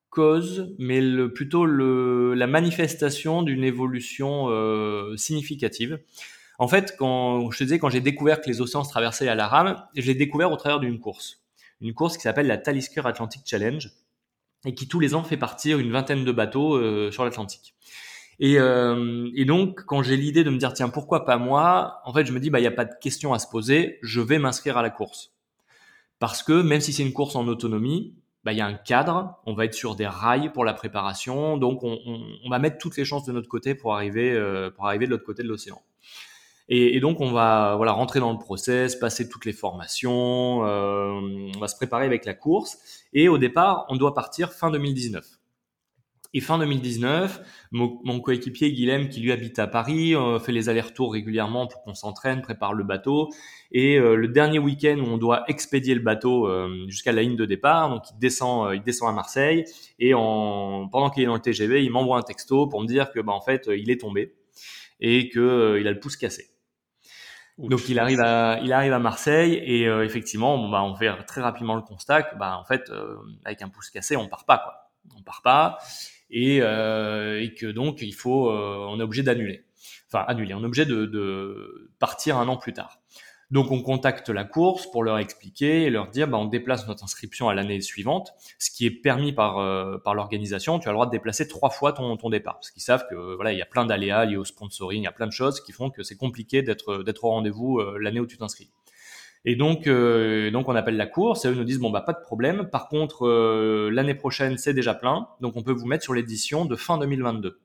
Speaker 1: cause, mais le, plutôt le, la manifestation d'une évolution euh, significative. En fait, quand je te disais, quand j'ai découvert que les océans se traversaient à la rame, je l'ai découvert au travers d'une course. Une course qui s'appelle la Talisker Atlantic Challenge et qui tous les ans fait partir une vingtaine de bateaux euh, sur l'Atlantique. Et, euh, et, donc, quand j'ai l'idée de me dire, tiens, pourquoi pas moi En fait, je me dis, bah, il n'y a pas de question à se poser, je vais m'inscrire à la course. Parce que même si c'est une course en autonomie, bah, il y a un cadre, on va être sur des rails pour la préparation, donc on, on, on va mettre toutes les chances de notre côté pour arriver, euh, pour arriver de l'autre côté de l'océan. Et, et, donc on va voilà rentrer dans le process, passer toutes les formations, euh, on va se préparer avec la course. Et au départ, on doit partir fin 2019. Et fin 2019, mon, mon coéquipier Guilhem, qui lui habite à Paris, euh, fait les allers-retours régulièrement pour qu'on s'entraîne, prépare le bateau. Et euh, le dernier week-end où on doit expédier le bateau euh, jusqu'à la ligne de départ, donc il descend, il descend à Marseille. Et en, pendant qu'il est dans le TGV, il m'envoie un texto pour me dire que bah, en fait, il est tombé et que il a le pouce cassé. Donc il arrive à il arrive à Marseille et euh, effectivement bon, bah, on fait très rapidement le constat que bah en fait euh, avec un pouce cassé on part pas quoi. On part pas et, euh, que donc il faut on est obligé d'annuler. Enfin annuler. On est obligé de partir un an plus tard donc on contacte la course pour leur expliquer et leur dire bah, on déplace notre inscription à l'année suivante, ce qui est permis par euh, par l'organisation. Tu as le droit de déplacer trois fois ton ton départ parce qu'ils savent que voilà il y a plein d'aléas liés au sponsoring, il y a plein de choses qui font que c'est compliqué d'être d'être au rendez-vous euh, l'année où tu t'inscris. Et donc euh, donc on appelle la course et eux nous disent bon bah pas de problème. Par contre l'année prochaine c'est déjà plein, donc on peut vous mettre sur l'édition de fin 2022.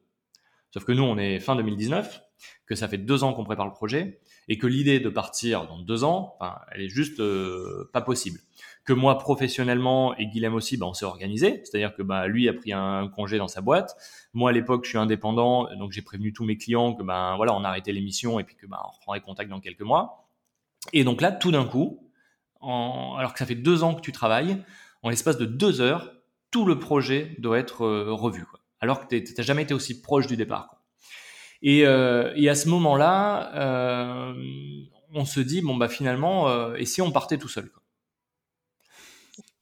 Speaker 1: Sauf que nous on est fin 2019, que ça fait deux ans qu'on prépare le projet et que l'idée de partir dans deux ans, enfin, elle est juste euh, pas possible. Que moi professionnellement et Guilhem aussi, bah, on s'est organisé, c'est-à-dire que bah, lui a pris un congé dans sa boîte. Moi à l'époque, je suis indépendant, donc j'ai prévenu tous mes clients que ben voilà, on a arrêté l'émission et puis que ben on reprendrait contact dans quelques mois. Et donc là, tout d'un coup, alors que ça fait deux ans que tu travailles, en l'espace de deux heures, tout le projet doit être euh, revu. Alors que tu n'as jamais été aussi proche du départ. Et, euh, et à ce moment-là, euh, on se dit bon bah finalement, euh, et si on partait tout seul quoi?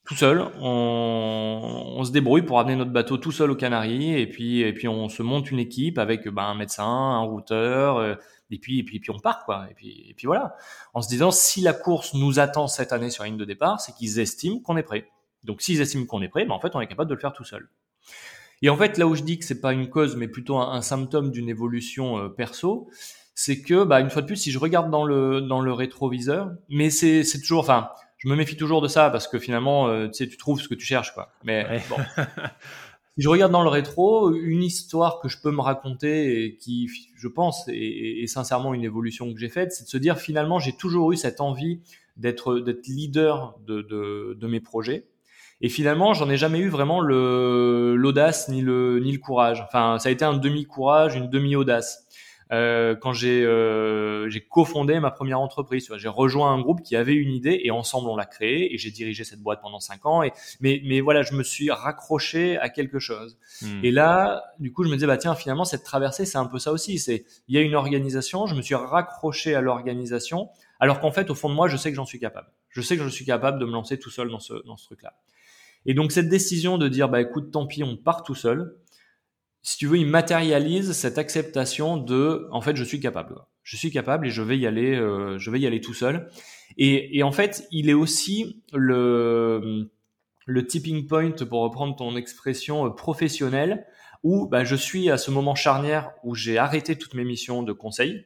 Speaker 1: Tout seul, on, on, se débrouille pour amener notre bateau tout seul aux Canaries, et puis et puis on se monte une équipe avec bah, un médecin, un routeur. Euh, et puis, et puis, et puis on part quoi. Et puis, et puis voilà. En se disant si la course nous attend cette année sur la ligne de départ, c'est qu'ils estiment qu'on est prêt. Donc s'ils estiment qu'on est prêt, ben, en fait on est capable de le faire tout seul. Et en fait là où je dis que c'est pas une cause mais plutôt un, symptôme d'une évolution euh, perso, c'est que bah, une fois de plus si je regarde dans le dans le rétroviseur, mais c'est c'est toujours enfin je me méfie toujours de ça parce que finalement euh, tu sais tu trouves ce que tu cherches quoi. Mais bon. [LAUGHS] si je regarde dans le rétro, une histoire que je peux me raconter et qui, je pense, est, sincèrement une évolution que j'ai faite, c'est de se dire finalement j'ai toujours eu cette envie d'être d'être leader de, de, de, mes projets. Et finalement, j'en ai jamais eu vraiment le l'audace ni le ni le courage. Enfin, ça a été un demi courage, une demi audace. Euh, quand j'ai euh, j'ai cofondé ma première entreprise. J'ai rejoint un groupe qui avait une idée et ensemble on l'a créée et j'ai dirigé cette boîte pendant cinq ans. Et mais mais voilà, je me suis raccroché à quelque chose. Hmm. Et là, du coup, je me disais bah tiens, finalement cette traversée, c'est un peu ça aussi. C'est il y a une organisation, je me suis raccroché à l'organisation, alors qu'en fait au fond de moi, je sais que j'en suis capable. Je sais que je suis capable de me lancer tout seul dans ce dans ce truc-là. Et donc cette décision de dire bah écoute, tant pis, on part tout seul si tu veux, il matérialise cette acceptation de, en fait, je suis capable. Je suis capable et je vais y aller, euh, je vais y aller tout seul. Et, et, en fait, il est aussi le, le tipping point, pour reprendre ton expression euh, professionnelle, où bah, je suis à ce moment charnière où j'ai arrêté toutes mes missions de conseil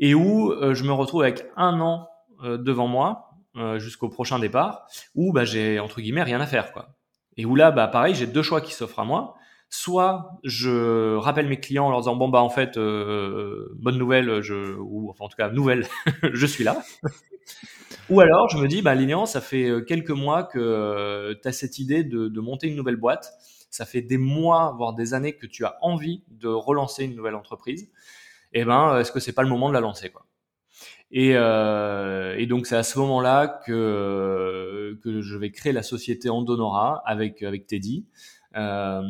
Speaker 1: et où euh, je me retrouve avec un an devant moi jusqu'au prochain départ, où bah, j'ai entre guillemets rien à faire, quoi. Et où là, bah, pareil, j'ai deux choix qui s'offrent à moi. Soit je rappelle mes clients en leur disant bon bah en fait euh, bonne nouvelle je ou enfin en tout cas nouvelle [LAUGHS] je suis là. Ou alors je me dis bah Lilian ça fait euh, quelques mois que euh, tu as cette idée de, de, monter une nouvelle boîte. Ça fait des mois voire des années que tu as envie de relancer une nouvelle entreprise. Et eh ben est-ce que c'est pas le moment de la lancer quoi? Et, euh, et, donc c'est à ce moment-là que que je vais créer la société Andonora avec avec Teddy euh,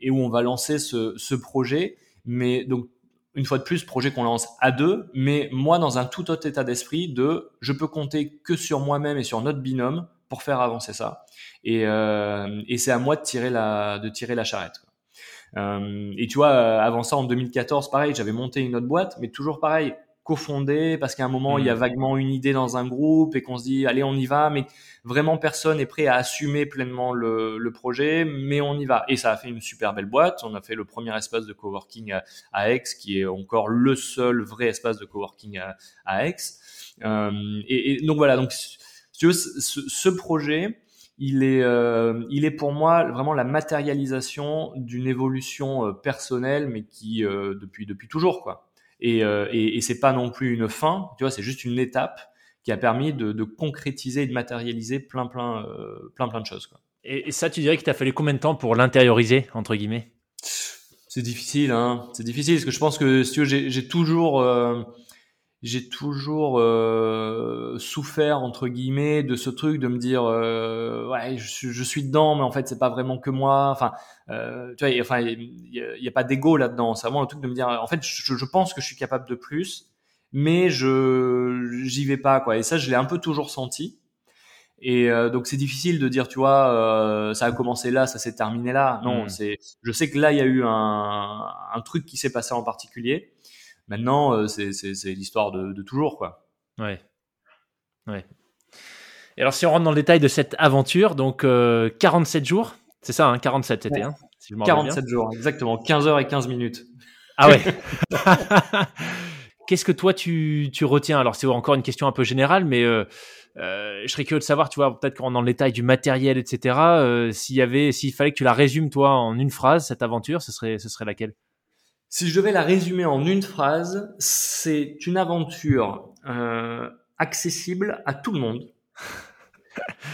Speaker 1: et où on va lancer ce, ce projet. Mais donc une fois de plus, projet qu'on lance à deux, mais moi dans un tout autre état d'esprit de je peux compter que sur moi-même et sur notre binôme pour faire avancer ça. Et, euh, et c'est à moi de tirer la, de tirer la charrette. Euh, et tu vois, avant ça, en 2014, pareil, j'avais monté une autre boîte, mais toujours pareil, cofondé parce qu'à un moment il y a mmh. vaguement une idée dans un groupe et qu'on se dit allez on y va. Mais vraiment personne est prêt à assumer pleinement le, le, projet mais on y va. Et ça a fait une super belle boîte. On a fait le premier espace de coworking à, à Aix qui est encore le seul vrai espace de coworking à, à Aix. Euh, et, et, donc voilà. Donc tu veux, ce, ce projet il est, euh, il est pour moi vraiment la matérialisation d'une évolution euh, personnelle, mais qui euh, depuis depuis toujours quoi. Et, euh, et, et c'est pas non plus une fin, tu vois, c'est juste une étape qui a permis de, de concrétiser et de matérialiser plein, plein, euh, plein, plein de choses. Quoi.
Speaker 2: Et, ça, tu dirais qu'il t'a fallu combien de temps pour l'intérioriser, entre guillemets?
Speaker 1: C'est difficile, hein. C'est difficile parce que je pense que si j'ai toujours. Euh, j'ai toujours euh, souffert entre guillemets de ce truc de me dire euh, ouais je suis, je suis dedans mais en fait c'est pas vraiment que moi. Enfin euh, tu vois enfin il y, a, pas d'ego là-dedans. C'est vraiment le truc de me dire en fait je, je, pense que je suis capable de plus mais je j'y vais pas quoi. Et ça je l'ai un peu toujours senti. Et euh, donc c'est difficile de dire tu vois euh, ça a commencé là ça s'est terminé là. Non hmm. c'est je sais que là il y a eu un, un truc qui s'est passé en particulier Maintenant, euh, c'est l'histoire de, toujours, quoi.
Speaker 2: Ouais. Ouais. Et alors, si on rentre dans le détail de cette aventure, donc 47 euh, jours, c'est ça, hein, 47 c'était, hein,
Speaker 1: si 47 jours, exactement, 15 heures et 15 minutes.
Speaker 2: Ah ouais. [LAUGHS] Qu'est-ce que toi tu, tu retiens? Alors c'est encore une question un peu générale, mais euh, euh, je serais curieux de savoir, tu vois, peut-être qu'on dans le détail du matériel, etc. S'il y avait, s'il fallait que tu la résumes toi en une phrase cette aventure, ce serait, ce serait laquelle?
Speaker 1: Si je devais la résumer en une phrase, c'est une aventure euh, accessible à tout le monde. [LAUGHS]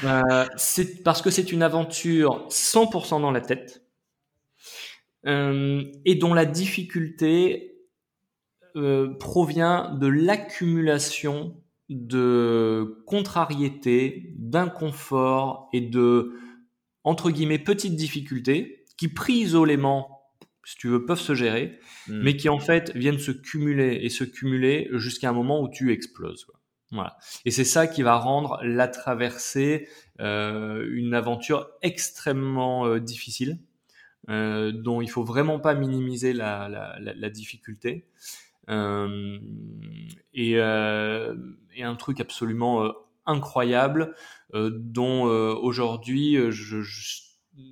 Speaker 1: Euh, c'est parce que c'est une aventure 100% dans la tête euh, et dont la difficulté euh, provient de l'accumulation de contrariétés, d'inconfort et de entre guillemets petites difficultés qui pris isolément si tu veux, peuvent se gérer, hmm. mais qui en fait viennent se cumuler et se cumuler jusqu'à un moment où tu exploses. Voilà. Et c'est ça qui va rendre la traversée euh, une aventure extrêmement euh, difficile, euh, dont il faut vraiment pas minimiser la, la, la, la difficulté. Euh, et, euh, et, un truc absolument incroyables dont aujourd'hui je, je,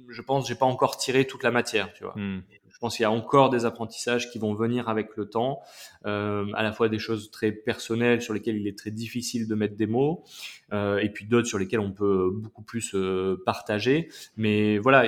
Speaker 1: je pense j'ai pas encore tiré toute la matière, tu vois. Hmm. Je pense qu'il y a encore des apprentissages qui vont venir avec le temps, euh, à la fois des choses très personnelles sur lesquelles il est très difficile de mettre des mots, euh, et puis d'autres sur lesquelles on peut beaucoup plus euh, partager. Mais voilà,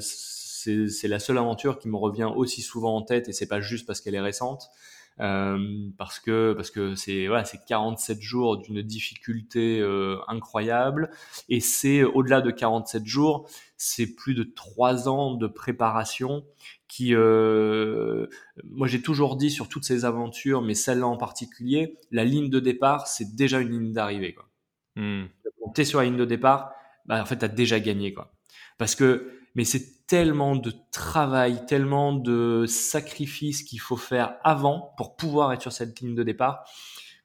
Speaker 1: c'est la seule aventure qui me revient aussi souvent en tête, et c'est pas juste parce qu'elle est récente. Euh, parce que parce que c'est voilà, c'est 47 jours d'une difficulté euh, incroyable et c'est au-delà de 47 jours, c'est plus de trois ans de préparation qui euh, moi j'ai toujours dit sur toutes ces aventures mais celle-là en particulier, la ligne de départ, c'est déjà une ligne d'arrivée quoi. Hmm. tu es sur la ligne de départ, bah en fait tu as déjà gagné quoi. Parce que mais c'est tellement de travail, tellement de sacrifices qu'il faut faire avant pour pouvoir être sur cette ligne de départ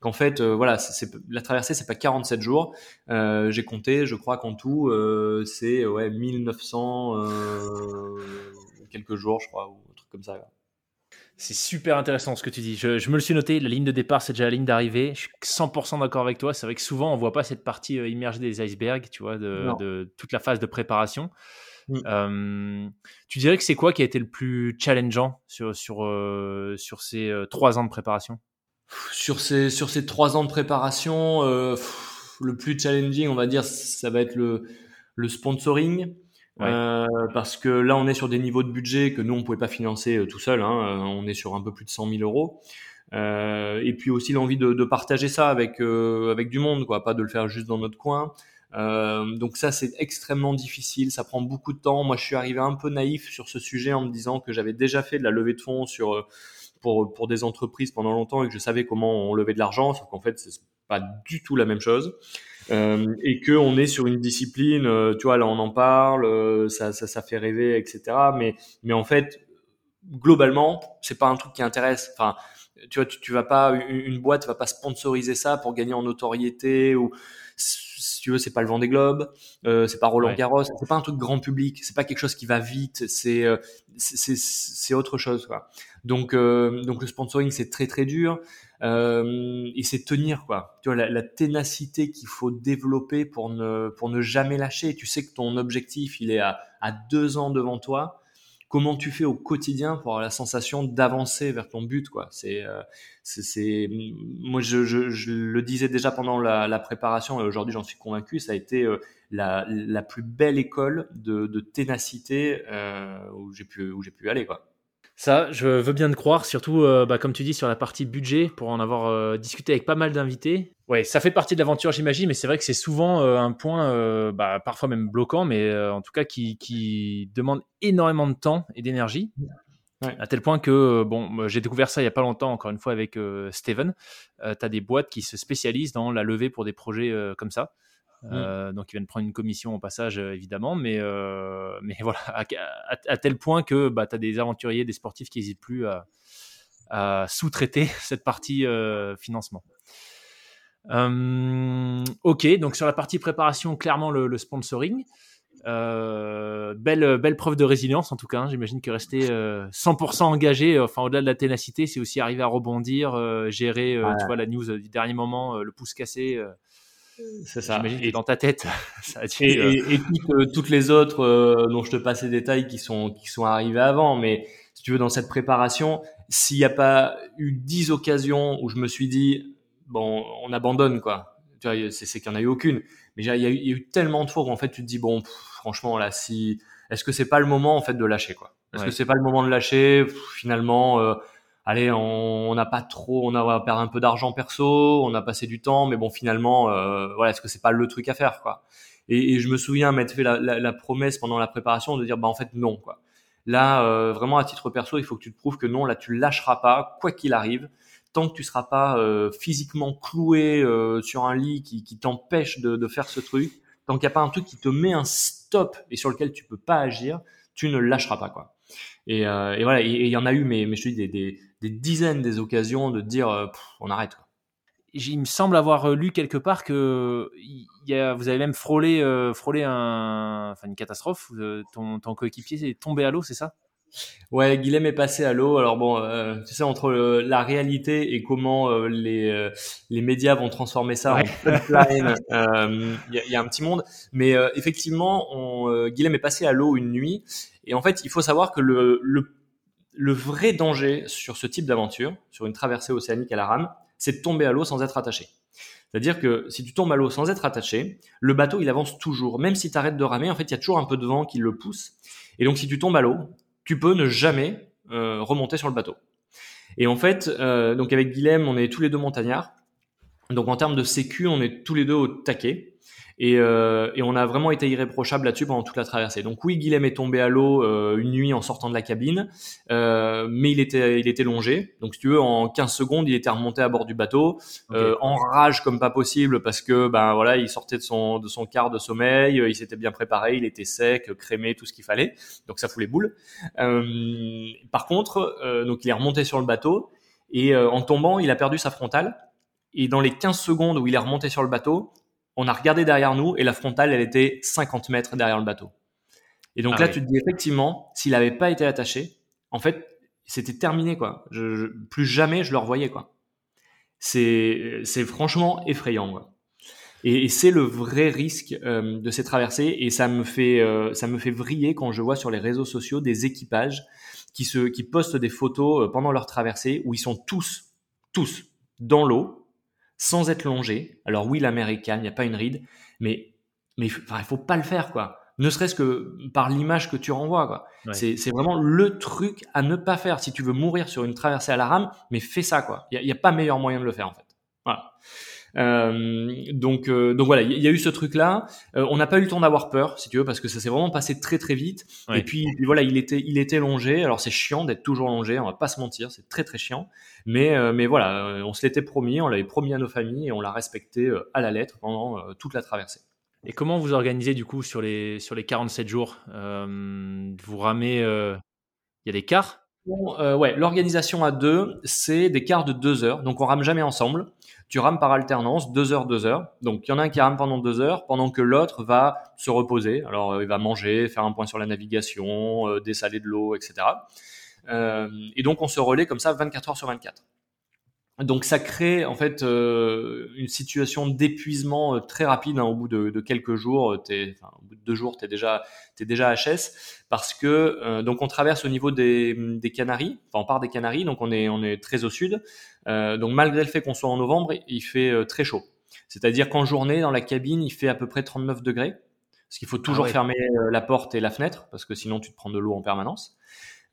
Speaker 1: qu'en fait, euh, voilà, c'est, la traversée, c'est pas 47 jours. Euh, j'ai compté, je crois qu'en tout, euh, c'est ouais 1900 quelques jours, je crois, ou un truc comme ça.
Speaker 2: C'est super intéressant ce que tu dis. Je, me le suis noté, la ligne de départ, c'est déjà la ligne d'arrivée. Je suis 100% d'accord avec toi. C'est vrai que souvent, on voit pas cette partie immergée des icebergs, tu vois, de, de toute la phase de préparation. Mmh. tu dirais que c'est quoi qui a été le plus challengeant sur, sur, euh, sur ces euh, trois ans de préparation?
Speaker 1: Sur ces, sur ces trois ans de préparation, euh, le plus challenging, on va dire, ça va être le, le sponsoring. parce que là, on est sur des niveaux de budget que nous, on pouvait pas financer tout seul. Hein, on est sur un peu plus de 100 000 euros. et puis aussi l'envie de, de, partager ça avec avec du monde, quoi, pas de le faire juste dans notre coin. Euh, donc ça, c'est extrêmement difficile, ça prend beaucoup de temps. Moi, je suis arrivé un peu naïf sur ce sujet en me disant que j'avais déjà fait de la levée de fonds sur euh, pour, pour des entreprises pendant longtemps et que je savais comment on levait de l'argent, sauf qu'en fait, c'est pas du tout la même chose. Euh, et que on est sur une discipline, tu vois, là on en parle, ça, ça, fait rêver, etc. Mais, mais en fait, globalement, c'est pas un truc qui intéresse. Enfin, tu vois, tu vas pas, une, une boîte va pas sponsoriser ça pour gagner en notoriété ou si tu veux, c'est pas le Vendée Globe, euh, c'est pas Roland Garros, c'est pas un truc grand public, c'est pas quelque chose qui va vite, c'est euh, c'est autre chose quoi. Donc euh, donc le sponsoring c'est très très dur euh, et c'est tenir quoi. Tu vois la, la ténacité qu'il faut développer pour ne pour ne jamais lâcher. Tu sais que ton objectif il est à à deux ans devant toi comment tu fais au quotidien pour avoir la sensation d'avancer vers ton but quoi. C'est euh, c'est moi je, le disais déjà pendant la, préparation et aujourd'hui j'en suis convaincu ça a été euh, la, la plus belle école de, de ténacité euh, où j'ai pu où j'ai pu aller quoi
Speaker 2: ça, je veux bien te croire, surtout, euh, bah, comme tu dis, sur la partie budget, pour en avoir euh, discuté avec pas mal d'invités. Ouais, ça fait partie de l'aventure, j'imagine, mais c'est vrai que c'est souvent euh, un point, bah, parfois même bloquant, mais en tout cas qui, qui, demande énormément de temps et d'énergie. À tel point que, bon, j'ai découvert ça il n'y a pas longtemps, encore une fois, avec Steven. tu as des boîtes qui se spécialisent dans la levée pour des projets comme ça. Mmh. Euh, donc, ils viennent prendre une commission au passage, euh, évidemment. Mais, euh, mais [LAUGHS] voilà, à, tel point que bah, tu as des aventuriers, des sportifs qui n'hésitent plus à, sous-traiter [LAUGHS] cette partie financement. ok, donc sur la partie préparation, clairement le, sponsoring. belle, belle preuve de résilience en tout cas. Hein. J'imagine que rester 100% engagé, enfin au-delà de la ténacité, c'est aussi arriver à rebondir, gérer, tu vois, la news du dernier moment, le pouce cassé.
Speaker 1: C'est ça.
Speaker 2: Que dans ta tête, [LAUGHS] ça a
Speaker 1: et, et, euh, toutes les autres euh, dont je te passe les détails qui sont qui sont arrivés avant, mais si tu veux dans cette préparation, s'il n'y a pas eu dix occasions où je me suis dit bon, on abandonne quoi. Tu vois, c'est qu'il n'y en a eu aucune. Mais il y, a eu, il y a eu tellement de fois où en fait tu te dis bon, franchement là, si est-ce que c'est pas le moment en fait de lâcher quoi? Est-ce que c'est pas le moment de lâcher? Finalement. Euh, allez, on n'a pas trop, on a perdu un peu d'argent perso, on a passé du temps, mais bon, finalement, euh, voilà, est-ce que c'est pas le truc à faire, quoi? Et, et, je me souviens m'être fait la, la, la, promesse pendant la préparation de dire, bah en fait non, quoi. Là, euh, vraiment à titre perso, il faut que tu te prouves que non, là, tu lâcheras pas, quoi qu'il arrive, tant que tu seras pas euh, physiquement cloué euh, sur un lit qui, qui t'empêche de, de, faire ce truc, tant qu'il n'y a pas un truc qui te met un stop et sur lequel tu peux pas agir, tu ne lâcheras pas, quoi. Et, euh, et voilà, il y en a eu, mais, je te dis, des, dizaines des occasions de dire euh, on arrête.
Speaker 2: Il me semble avoir euh, lu quelque part que y a, vous avez même frôlé, frôlé un, enfin une catastrophe. Ton coéquipier est tombé à l'eau, c'est ça?
Speaker 1: Ouais, Guilhem est passé à l'eau. Alors bon, euh, tu sais entre euh, la réalité et comment euh, les les médias vont transformer ça en il y, y, a un petit monde. Mais effectivement, on, Guilhem est passé à l'eau une nuit. Et en fait, il faut savoir que le, le le vrai danger sur ce type d'aventure, sur une traversée océanique à la rame, c'est de tomber à l'eau sans être attaché. C'est-à-dire que si tu tombes à l'eau sans être attaché, le bateau il avance toujours, même si tu arrêtes de ramer, en fait il y a toujours un peu de vent qui le pousse. Et donc si tu tombes à l'eau, tu peux ne jamais euh, remonter sur le bateau. Et en fait, euh, donc avec Guilhem, on est tous les deux montagnards. Donc en termes de sécu, on est tous les deux au taquet. Et, euh, et, on a vraiment été irréprochable là-dessus pendant toute la traversée. Donc oui, Guilhem est tombé à l'eau euh, une nuit en sortant de la cabine, euh, mais il était, il était longé. Donc si tu veux, en 15 secondes, il était remonté à bord du bateau, en rage comme pas possible parce que ben voilà, il sortait de son de son quart de sommeil, il s'était bien préparé, il était sec, crémé, tout ce qu'il fallait. Donc ça fout les boules. Par contre, donc il est remonté sur le bateau et en tombant, il a perdu sa frontale. Et dans les 15 secondes où il est remonté sur le bateau, on a regardé derrière nous et la frontale, elle était 50 mètres derrière le bateau. Et donc ah là, tu te dis effectivement, s'il n'avait pas été attaché, en fait, c'était terminé quoi. Je, plus jamais je le revoyais quoi. C'est c'est franchement effrayant quoi. Et, c'est le vrai risque euh, de ces traversées et ça me fait euh, ça me fait vriller quand je vois sur les réseaux sociaux des équipages qui se qui postent des photos euh, pendant leur traversée où ils sont tous tous dans l'eau sans être longé. Alors oui, la mer est calme, il n'y a pas une ride, mais mais enfin, il faut pas le faire quoi. Ne serait-ce que par l'image que tu renvoies quoi. C'est vraiment le truc à ne pas faire si tu veux mourir sur une traversée à la rame, mais fais ça quoi. Il n'y a, a, pas meilleur moyen de le faire en fait. Voilà. Euh, donc, euh, donc voilà, il y, a eu ce truc-là. Euh, on n'a pas eu le temps d'avoir peur, si tu veux, parce que ça s'est vraiment passé très très vite. Et puis, voilà, il était, il était longé. Alors c'est chiant d'être toujours longé, on va pas se mentir, c'est très très chiant. Mais, mais voilà, on se l'était promis, on l'avait promis à nos familles et on l'a respecté à la lettre pendant toute la traversée.
Speaker 2: Et comment vous organisez du coup sur les, sur les 47 jours Vous ramez, il y a des quarts?
Speaker 1: Euh, ouais, l'organisation à deux, c'est des quarts de deux heures. Donc on rame jamais ensemble. Tu rames par alternance, deux heures, deux heures. Donc il y en a un qui rame pendant deux heures, pendant que l'autre va se reposer. Alors euh, il va manger, faire un point sur la navigation, euh, dessaler de l'eau, etc. Euh, et donc on se relaie comme ça 24 heures sur 24. Donc ça crée en fait euh, une situation d'épuisement euh, très rapide hein, au bout de, de quelques jours. Euh, es, enfin, au bout de deux jours, t'es déjà t'es déjà HS parce que donc on traverse au niveau des, des Canaries. Enfin on part des Canaries, donc on est on est très au sud. donc malgré le fait qu'on soit en novembre, il fait très chaud. C'est-à-dire qu'en journée dans la cabine, il fait à peu près 39 degrés. Parce qu'il faut toujours ah fermer la porte et la fenêtre parce que sinon tu te prends de l'eau en permanence.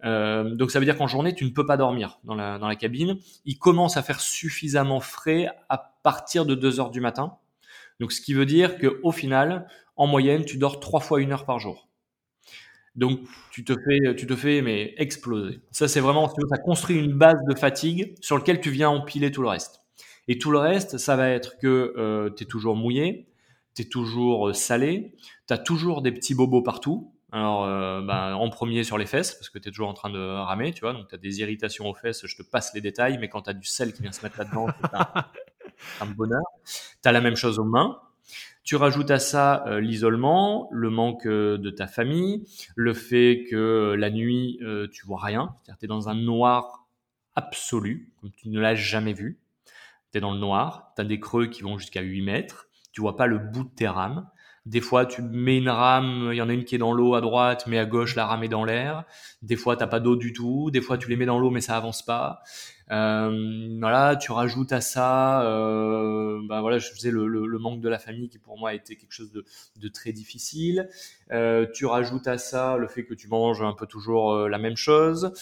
Speaker 1: Euh, donc ça veut dire qu'en journée, tu ne peux pas dormir dans la, dans la cabine. Il commence à faire suffisamment frais à partir de 2 heures du matin. Donc ce qui veut dire qu'au final, en moyenne, tu dors trois fois une heure par jour. Donc tu te fais, tu te fais mais exploser. Ça c'est vraiment, ça construit une base de fatigue sur lequel tu viens empiler tout le reste. Et tout le reste, ça va être que euh, tu es toujours mouillé, tu es toujours euh, salé, tu as toujours des petits bobos partout. Alors, euh, bah, en premier sur les fesses, parce que tu es toujours en train de ramer, tu vois, donc tu as des irritations aux fesses, je te passe les détails, mais quand tu as du sel qui vient se mettre là-dedans, c'est [LAUGHS] un, bonheur. Tu as la même chose aux mains. Tu rajoutes à ça euh, l'isolement, le manque euh, de ta famille, le fait que la nuit, tu vois rien, c'est-à-dire tu es dans un noir absolu, comme tu ne l'as jamais vu. Tu es dans le noir, tu as des creux qui vont jusqu'à 8 mètres, tu vois pas le bout de tes rames. Des fois, tu mets une rame, il y en a une qui est dans l'eau à droite, mais à gauche, la rame est dans l'air. Des fois, t'as pas d'eau du tout. Des fois, tu les mets dans l'eau, mais ça avance pas. Euh, voilà, tu rajoutes à ça, ben voilà, je faisais le, manque de la famille qui pour moi a été quelque chose de, très difficile. Euh, tu rajoutes à ça le fait que tu manges un peu toujours la même chose.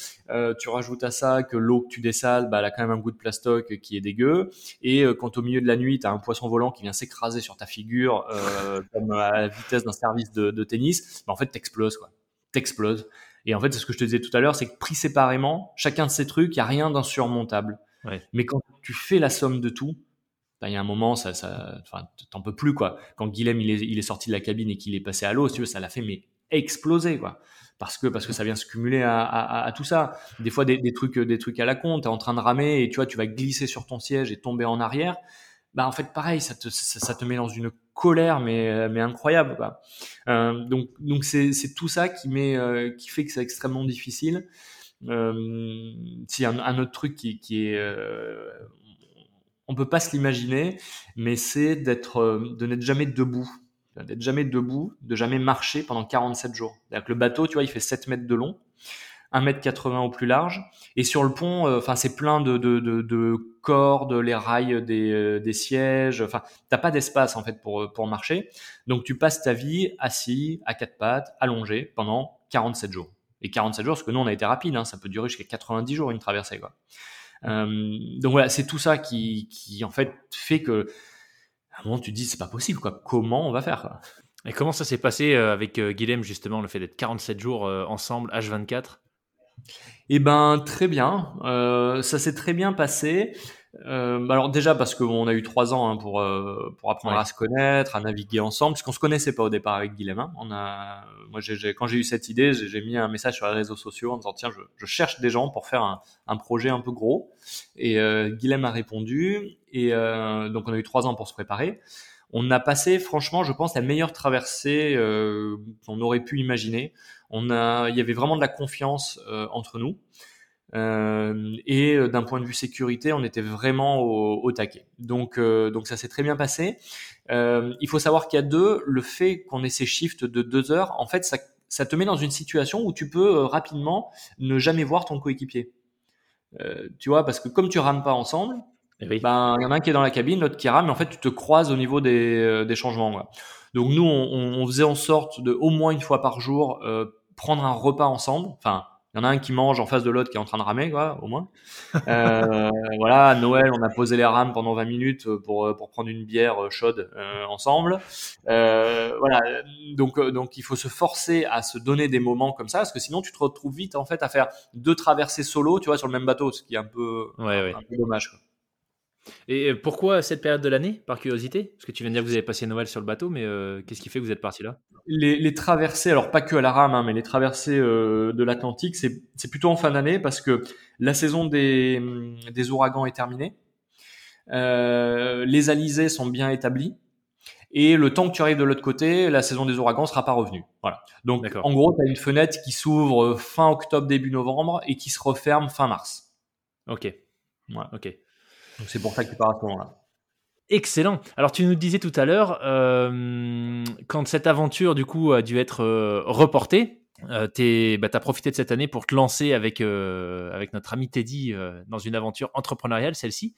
Speaker 1: Tu rajoutes à ça que l'eau que tu dessales, bah, elle a quand même un goût de plastoc qui est dégueu. Et quand au milieu de la nuit, tu as un poisson volant qui vient s'écraser sur ta figure comme à la vitesse d'un service de, de tennis, bah, en fait, t'exploses quoi. T'exploses. Et en fait, c'est ce que je te disais tout à l'heure, c'est que pris séparément, chacun de ces trucs, il n'y a rien d'insurmontable. Ouais. Mais quand tu fais la somme de tout, ben, il y a un moment, ça, ça, t'en peux plus, quoi. Quand Guilhem, il est, il est sorti de la cabine et qu'il est passé à l'eau, tu veux, ça l'a fait, mais exploser, quoi. Parce que, parce que ça vient se cumuler à, à, à tout ça. Des fois, des, des, trucs, des trucs à la con, t'es en train de ramer et tu vois, tu vas glisser sur ton siège et tomber en arrière. Bah en fait pareil, ça te, ça, te met dans une colère mais, mais incroyable. Quoi. Euh, donc donc c'est, c'est tout ça qui, met, euh, qui fait que c'est extrêmement difficile. Euh, c'est un, un, autre truc qui, qui est... Euh, on peut pas se l'imaginer, mais c'est d'être, euh, de n'être jamais debout d'être jamais debout, de jamais marcher pendant 47 jours. cest que le bateau, tu vois, il fait 7 mètres de long, 1 mètre 80 au plus large, et sur le pont, euh, enfin, c'est plein de, de, de, de, cordes, les rails des, euh, des sièges, enfin, t'as pas d'espace, en fait, pour, pour marcher. Donc, tu passes ta vie assis, à quatre pattes, allongé, pendant 47 jours. Et 47 jours, parce que nous, on a été rapide, hein, ça peut durer jusqu'à 90 jours, une traversée, quoi. Euh, donc voilà, c'est tout ça qui, qui, en fait, fait que à un moment, tu te dis, c'est pas possible, quoi. Comment on va faire
Speaker 2: Et comment ça s'est passé euh, avec euh, Guilhem, justement, le fait d'être 47 jours euh, ensemble, H24
Speaker 1: Eh ben, très bien. ça s'est très bien passé. Euh, alors déjà parce qu'on a eu trois ans hein, pour euh, pour apprendre à se connaître, à naviguer ensemble, puisqu'on se connaissait pas au départ avec Guilhem. Hein. On a, moi, quand j'ai eu cette idée, j'ai, mis un message sur les réseaux sociaux en disant tiens, je, je cherche des gens pour faire un, un projet un peu gros. Et euh, Guilhem a répondu. Et euh, donc on a eu trois ans pour se préparer. On a passé, franchement, je pense, la meilleure traversée euh, qu'on aurait pu imaginer. On a, il y avait vraiment de la confiance entre nous. Euh, et euh, d'un point de vue sécurité, on était vraiment au, au taquet. Donc, euh, donc ça s'est très bien passé. Euh, il faut savoir qu'il y a deux, le fait qu'on ait ces shifts de deux heures, en fait, ça, ça te met dans une situation où tu peux rapidement ne jamais voir ton coéquipier. tu vois, parce que comme tu rames pas ensemble, eh ben il y en a un qui est dans la cabine, l'autre qui rame, mais en fait tu te croises au niveau des, des changements. Donc nous, on, on, faisait en sorte de au moins une fois par jour prendre un repas ensemble, enfin il y en a un qui mange en face de l'autre qui est en train de ramer, quoi, au moins. Euh, [LAUGHS] voilà, Noël, on a posé les rames pendant 20 minutes pour, pour prendre une bière chaude euh, ensemble. Euh, voilà, donc, donc il faut se forcer à se donner des moments comme ça, parce que sinon tu te retrouves vite en fait à faire deux traversées solo, tu vois, sur le même bateau, ce qui est un peu,
Speaker 2: ouais,
Speaker 1: un peu dommage. Quoi.
Speaker 2: Et pourquoi cette période de l'année, par curiosité? Parce que tu viens de dire que vous avez passé Noël sur le bateau, mais euh, qu'est-ce qui fait que vous êtes parti là?
Speaker 1: Les, les, traversées, alors pas que à la rame, hein, mais les traversées euh, de l'Atlantique, c'est plutôt en fin d'année parce que la saison des, des ouragans est terminée, euh, les alizés sont bien établis, et le temps que tu arrives de l'autre côté, la saison des ouragans sera pas revenue. Voilà. Donc en gros, tu as une fenêtre qui s'ouvre fin octobre, début novembre, et qui se referme fin mars.
Speaker 2: Ok. Ok.
Speaker 1: C'est pour ça que tu pars à ce moment-là.
Speaker 2: Excellent. Alors tu nous disais tout à l'heure, euh, quand cette aventure du coup a dû être euh, reportée, euh, tu bah, as profité de cette année pour te lancer avec, notre ami Teddy dans une aventure entrepreneuriale, celle-ci.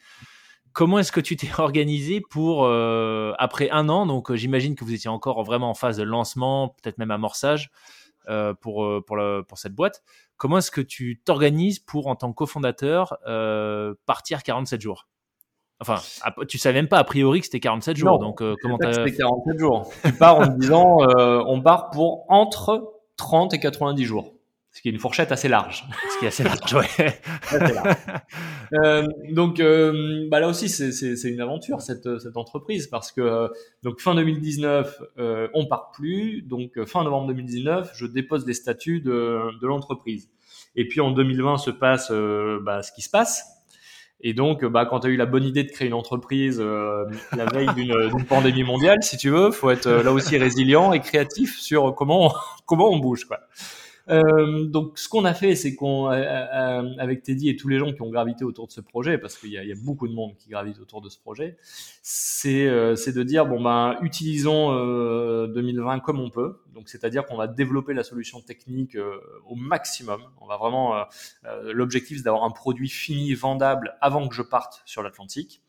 Speaker 2: Comment est-ce que tu t'es [LAUGHS] organisé pour, après un an, donc j'imagine que vous étiez encore vraiment en phase de lancement, peut-être même amorçage pour, pour, pour cette boîte, comment est-ce que tu t'organises pour, en tant que cofondateur, partir 47 jours? Enfin, tu savais même pas a priori que c'était 47 jours. donc, euh, comment
Speaker 1: C'était 47 jours. tu pars en disant, euh, on part pour entre 30 et 90 jours. Ce qui est une fourchette assez large. [LAUGHS]
Speaker 2: Ce qui est assez large, ouais.
Speaker 1: Euh, donc, euh, bah là aussi, c'est une aventure cette, cette entreprise parce que donc fin 2019, euh, on part plus. Donc fin novembre 2019, je dépose les statuts de, de l'entreprise. Et puis en 2020 se passe bah, ce qui se passe. Et donc, bah, quand tu as eu la bonne idée de créer une entreprise euh, la veille [LAUGHS] d'une pandémie mondiale, si tu veux, faut être euh, là aussi résilient et créatif sur comment [LAUGHS] comment on bouge. Quoi. Euh, donc, ce qu'on a fait, c'est qu'on, euh, euh, avec Teddy et tous les gens qui ont gravité autour de ce projet, parce qu'il y, y, a beaucoup de monde qui gravite autour de ce projet, c'est euh, de dire bon ben, utilisons 2020 comme on peut. Donc, c'est-à-dire qu'on va développer la solution technique au maximum. On va vraiment, l'objectif, c'est d'avoir un produit fini, vendable, avant que je parte sur l'Atlantique,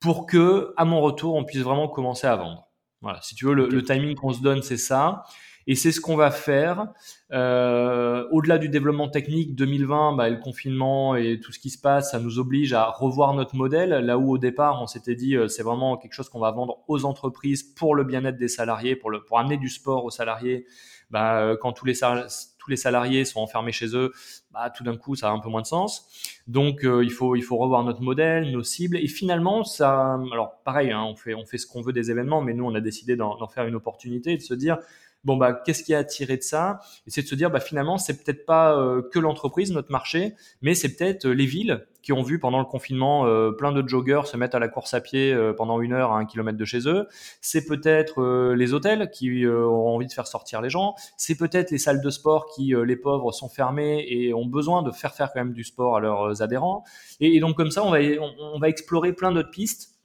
Speaker 1: pour que, à mon retour, on puisse vraiment commencer à vendre. Voilà, si tu veux, le, le timing qu'on se donne, c'est ça. Et c'est ce qu'on va faire. Euh, Au-delà du développement technique, 2020, bah, le confinement et tout ce qui se passe, ça nous oblige à revoir notre modèle. Là où au départ, on s'était dit, euh, c'est vraiment quelque chose qu'on va vendre aux entreprises pour le bien-être des salariés, pour, le, pour amener du sport aux salariés. Bah, euh, quand tous les, salariés sont enfermés chez eux, bah, tout d'un coup, ça a un peu moins de sens. Donc, euh, il faut il faut revoir notre modèle, nos cibles. Et finalement, ça, alors pareil, hein, on fait on fait ce qu'on veut des événements, mais nous, on a décidé d'en faire une opportunité et de se dire bon bah qu'est-ce qui a attiré de ça? C'est de se dire bah finalement c'est peut-être pas euh, que l'entreprise, notre marché, mais c'est peut-être les villes qui ont vu pendant le confinement plein de joggers se mettre à la course à pied pendant une heure à un kilomètre de chez eux. C'est peut-être les hôtels qui ont envie de faire sortir les gens. C'est peut-être les salles de sport qui, les pauvres, sont fermées et ont besoin de faire faire quand même du sport à leurs adhérents. Et, donc comme ça, on va, on va explorer plein d'autres pistes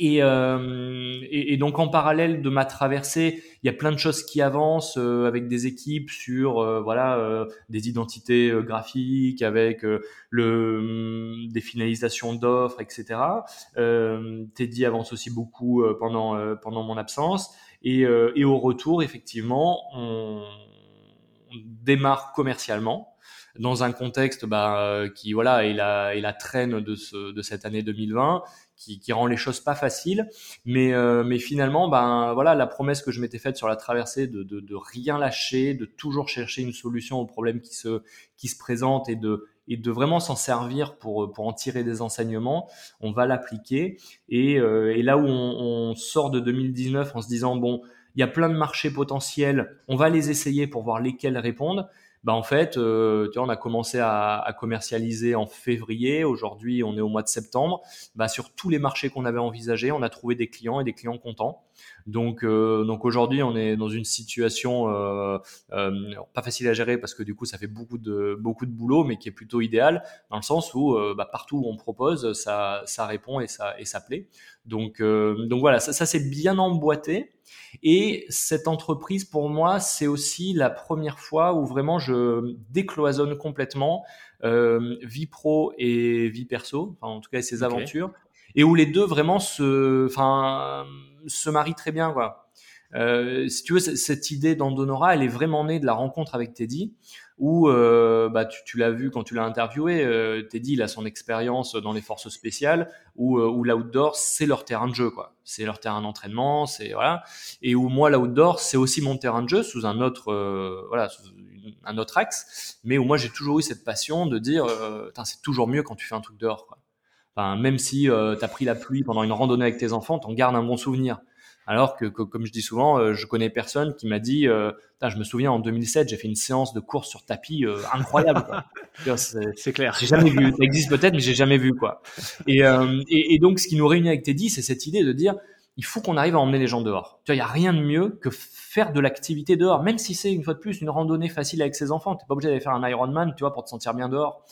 Speaker 1: euh, et, et, donc en parallèle de ma traversée, il y a plein de choses qui avancent euh, avec des équipes sur euh, voilà des identités graphiques, avec le hum, des finalisations d'offres, etc. Teddy avance aussi beaucoup pendant pendant mon absence et, et au retour effectivement on, on démarre commercialement dans un contexte bah, qui voilà est la, est la traîne de, ce, de cette année 2020 qui, qui rend les choses pas faciles. Mais, euh, mais finalement, ben voilà, la promesse que je m'étais faite sur la traversée de, de, de, rien lâcher, de toujours chercher une solution aux problèmes qui se, qui se présentent et de, et de vraiment s'en servir pour, pour en tirer des enseignements, on va l'appliquer. Et, euh, et là où on, on sort de 2019 en se disant, bon, il y a plein de marchés potentiels, on va les essayer pour voir lesquels répondent bah en fait, euh, tu vois, on a commencé à, commercialiser en février. Aujourd'hui, on est au mois de septembre. Bah, sur tous les marchés qu'on avait envisagés, on a trouvé des clients et des clients contents. Donc, euh, donc aujourd'hui, on est dans une situation euh, euh, pas facile à gérer parce que du coup, ça fait beaucoup de beaucoup de boulot, mais qui est plutôt idéal dans le sens où bah, partout où on propose, ça, ça répond et ça et ça plaît. Donc, donc voilà, ça, ça c'est bien emboîté. Et cette entreprise, pour moi, c'est aussi la première fois où vraiment je décloisonne complètement vie pro et vie perso, enfin, en tout cas ses aventures, et où les deux vraiment se, enfin, se marient très bien, quoi. Euh, si tu veux, cette idée d'Andonora, elle est vraiment née de la rencontre avec Teddy, où euh, bah, tu, l'as vu quand tu l'as interviewé, euh, Teddy, il a son expérience dans les forces spéciales, où, euh, où l'outdoor, c'est leur terrain de jeu, quoi. C'est leur terrain d'entraînement, c'est voilà. Et où moi, l'outdoor, c'est aussi mon terrain de jeu sous un autre, euh, voilà, un autre axe, mais où moi, j'ai toujours eu cette passion de dire, euh, c'est toujours mieux quand tu fais un truc dehors, quoi. Enfin, même si euh, tu as pris la pluie pendant une randonnée avec tes enfants, t'en gardes un bon souvenir. Alors que, que, comme je dis souvent, euh, je connais personne qui m'a dit, euh, je me souviens en 2007, j'ai fait une séance de course sur tapis euh, incroyable. [LAUGHS]
Speaker 2: c'est clair.
Speaker 1: J'ai jamais vu. Ça existe peut-être, mais j'ai jamais vu quoi. Et, et, et, donc, ce qui nous réunit avec Teddy, c'est cette idée de dire, il faut qu'on arrive à emmener les gens dehors. Tu vois, il y a rien de mieux que faire de l'activité dehors, même si c'est une fois de plus une randonnée facile avec ses enfants. T'es pas obligé d'aller faire un Ironman, tu vois, pour te sentir bien dehors.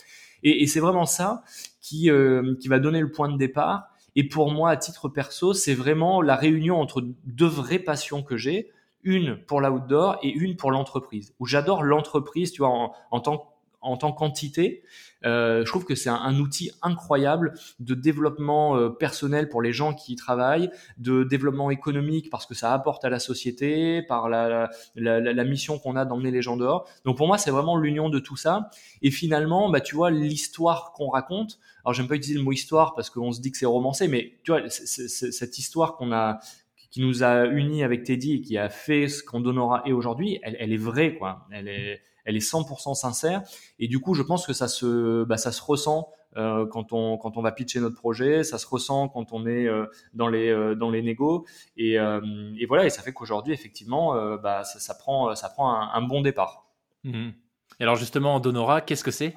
Speaker 1: Et, et c'est vraiment ça qui, euh, qui va donner le point de départ. Et pour moi, à titre perso, c'est vraiment la réunion entre deux vraies passions que j'ai, une pour l'outdoor et une pour l'entreprise. Où j'adore l'entreprise, tu vois, en, en tant en tant qu'entité, euh, je trouve que c'est un, outil incroyable de développement euh, personnel pour les gens qui y travaillent, de développement économique parce que ça apporte à la société, par la, mission qu'on a d'emmener les gens dehors. Donc pour moi, c'est vraiment l'union de tout ça. Et finalement, bah, tu vois, l'histoire qu'on raconte, alors j'aime pas utiliser le mot histoire parce qu'on se dit que c'est romancé, mais tu vois, cette histoire qu'on a qui nous a unis avec Teddy et qui a fait ce qu'on donnera et aujourd'hui, elle, elle, est vraie, quoi. Elle est, elle est 100% sincère. Et du coup, je pense que ça se, bah, ça se ressent euh, quand on quand on va pitcher notre projet, ça se ressent quand on est euh, dans les euh, dans les négos. Et, et, voilà, et ça fait qu'aujourd'hui, effectivement, bah, ça, ça, prend ça prend un, un bon départ.
Speaker 2: Mmh. Et alors justement, Donora, qu'est-ce que c'est?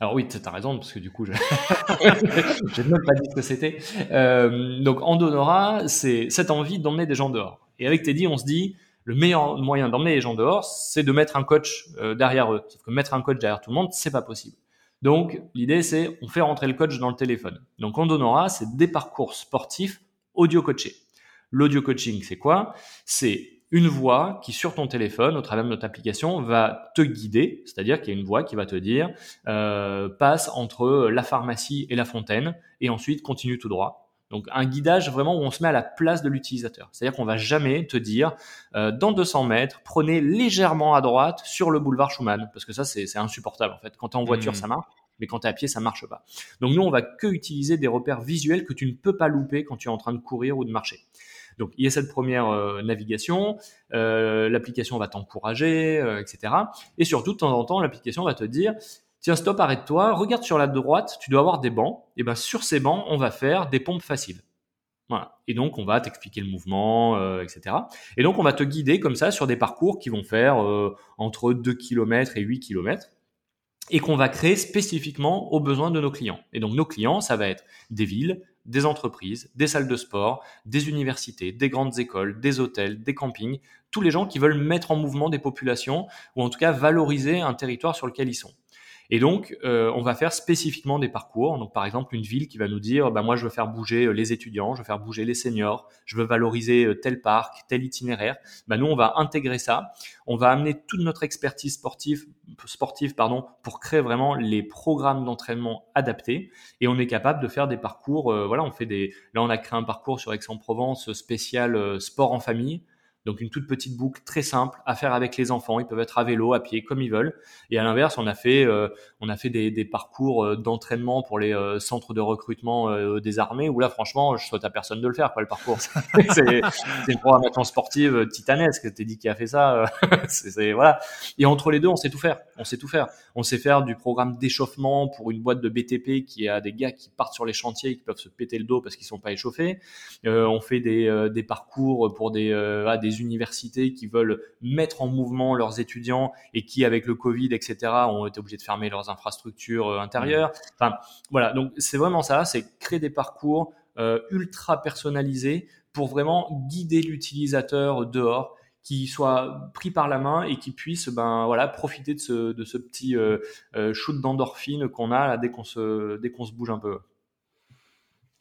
Speaker 1: Alors oui, tu as raison, parce que du coup, je [LAUGHS] n'ai même pas dit ce que c'était. Donc, Andonora, c'est cette envie d'emmener des gens dehors. Et avec Teddy, on se dit, le meilleur moyen d'emmener les gens dehors, c'est de mettre un coach euh, derrière eux. Sauf que mettre un coach derrière tout le monde, c'est pas possible. Donc, l'idée, c'est, on fait rentrer le coach dans le téléphone. Donc, Andonora, c'est des parcours sportifs audio coachés. L'audio coaching, c'est quoi? C'est une voix qui sur ton téléphone, au travers de notre application, va te guider, c'est-à-dire qu'il y a une voix qui va te dire euh, passe entre la pharmacie et la fontaine, et ensuite continue tout droit. Donc un guidage vraiment où on se met à la place de l'utilisateur. C'est-à-dire qu'on va jamais te dire euh, dans 200 mètres, prenez légèrement à droite sur le boulevard Schumann, parce que ça c'est insupportable en fait. Quand tu es en voiture, mmh. ça marche mais quand tu es à pied, ça marche pas. Donc nous, on va que utiliser des repères visuels que tu ne peux pas louper quand tu es en train de courir ou de marcher. Donc il y a cette première euh, navigation, euh, l'application va t'encourager, euh, etc. Et surtout, de temps en temps, l'application va te dire, tiens, stop, arrête-toi, regarde sur la droite, tu dois avoir des bancs. Et ben sur ces bancs, on va faire des pompes faciles. Voilà. Et donc, on va t'expliquer le mouvement, euh, etc. Et donc, on va te guider comme ça sur des parcours qui vont faire euh, entre 2 km et 8 km et qu'on va créer spécifiquement aux besoins de nos clients. Et donc, nos clients, ça va être des villes, des entreprises, des salles de sport, des universités, des grandes écoles, des hôtels, des campings, tous les gens qui veulent mettre en mouvement des populations ou en tout cas valoriser un territoire sur lequel ils sont. Et donc, euh, on va faire spécifiquement des parcours. Donc, par exemple, une ville qui va nous dire, bah, moi, je veux faire bouger euh, les étudiants, je veux faire bouger les seniors, je veux valoriser euh, tel parc, tel itinéraire. Bah, nous, on va intégrer ça. On va amener toute notre expertise sportive, sportive, pardon, pour créer vraiment les programmes d'entraînement adaptés. Et on est capable de faire des parcours. voilà, on fait des. Là, on a créé un parcours sur Aix-en-Provence spécial sport en famille. Donc une toute petite boucle très simple à faire avec les enfants. Ils peuvent être à vélo, à pied, comme ils veulent. Et à l'inverse, on a fait, euh, on a fait des, des parcours euh, d'entraînement pour les euh, centres de recrutement des armées où là, franchement, je souhaite à personne de le faire, quoi, le parcours. [LAUGHS] c'est une programmation sportive titanesque. T'es dit qui a fait ça. [LAUGHS] c'est voilà. Et entre les deux, on sait tout faire. On sait tout faire. On sait faire du programme d'échauffement pour une boîte de BTP qui a des gars qui partent sur les chantiers et qui peuvent se péter le dos parce qu'ils sont pas échauffés. on fait des, des parcours pour des, des universités qui veulent mettre en mouvement leurs étudiants et qui, avec le Covid, etc., ont été obligés de fermer leurs infrastructures euh, intérieures. Enfin, voilà. Donc, c'est vraiment ça. C'est créer des parcours euh, ultra personnalisés pour vraiment guider l'utilisateur dehors qui soit pris par la main et qui puisse ben voilà profiter de ce, de ce petit euh, shoot d'endorphine qu'on a dès qu'on se dès qu'on se bouge un peu.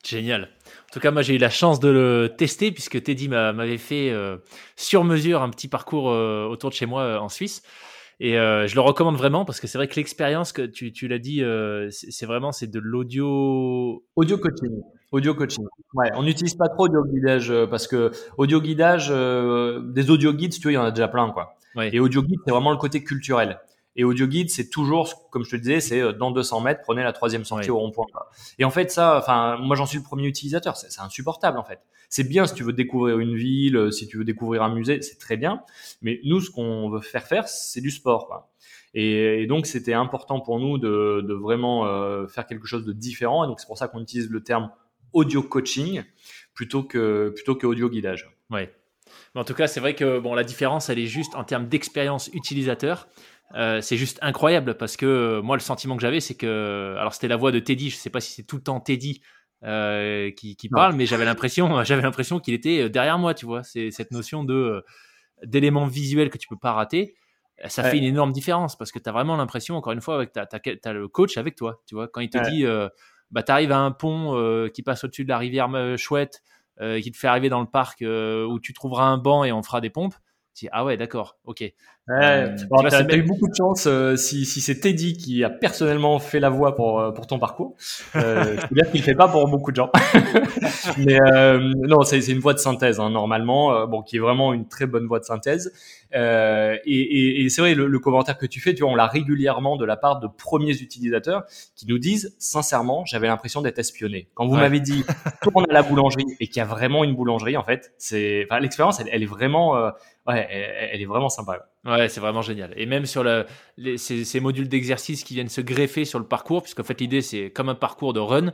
Speaker 2: Génial. En tout cas, moi, j'ai eu la chance de le tester puisque Teddy m'avait fait euh, sur mesure un petit parcours euh, autour de chez moi euh, en Suisse. Et je le recommande vraiment parce que c'est vrai que l'expérience que tu, tu l'as dit, c'est vraiment c'est de l'audio.
Speaker 1: Audio coaching. Audio coaching. Ouais, on n'utilise pas trop audio guidage parce que audio guidage, des audio guides, tu vois, il y en a déjà plein, quoi. Et audio guide, c'est vraiment le côté culturel. Et audio guide, c'est toujours, comme je te disais, c'est euh, dans 200 mètres, prenez la troisième sortie au rond-point. Et en fait, ça, enfin, moi j'en suis le premier utilisateur. C'est insupportable en fait. C'est bien si tu veux découvrir une ville, euh, si tu veux découvrir un musée, c'est très bien. Mais nous, ce qu'on veut faire faire, c'est du sport. Quoi. Et, donc, c'était important pour nous de, de vraiment euh, faire quelque chose de différent. Et donc, c'est pour ça qu'on utilise le terme audio coaching plutôt que plutôt que audio guidage.
Speaker 2: Ouais. Mais en tout cas, c'est vrai que bon, la différence, elle est juste en termes d'expérience utilisateur. Euh, c'est juste incroyable parce que euh, moi, le sentiment que j'avais, c'est que. Alors, c'était la voix de Teddy. Je sais pas si c'est tout le temps Teddy euh, qui, parle, mais j'avais l'impression, [LAUGHS] j'avais l'impression qu'il était derrière moi, tu vois. C'est cette notion de d'éléments visuels que tu peux pas rater. Ça fait une énorme différence parce que tu as vraiment l'impression, encore une fois, avec tu as, le coach avec toi, tu vois. Quand il te dit, bah, tu arrives à un pont qui passe au-dessus de la rivière chouette, qui te fait arriver dans le parc où tu trouveras un banc et on fera des pompes ah ouais, d'accord, ok.
Speaker 1: Euh, tu as, eu beaucoup de chance euh, si, si c'est Teddy qui a personnellement fait la voix pour, euh, pour ton parcours. Euh, [LAUGHS] je veux dire qu'il fait pas pour beaucoup de gens. [LAUGHS] Mais non, c'est une voix de synthèse hein, normalement, bon, qui est vraiment une très bonne voix de synthèse. Euh, et, et, et c'est vrai, le, le, commentaire que tu fais, tu vois, on l'a régulièrement de la part de premiers utilisateurs qui nous disent, sincèrement, j'avais l'impression d'être espionné. Quand vous m'avez dit, [LAUGHS] tourne à la boulangerie et qu'il y a vraiment une boulangerie, en fait, c'est, enfin, l'expérience, elle, elle, est vraiment, euh, ouais, elle, est vraiment sympa.
Speaker 2: Ouais, c'est vraiment génial. Et même sur le, les, ces, ces modules d'exercice qui viennent se greffer sur le parcours, puisqu'en fait, l'idée, c'est comme un parcours de run.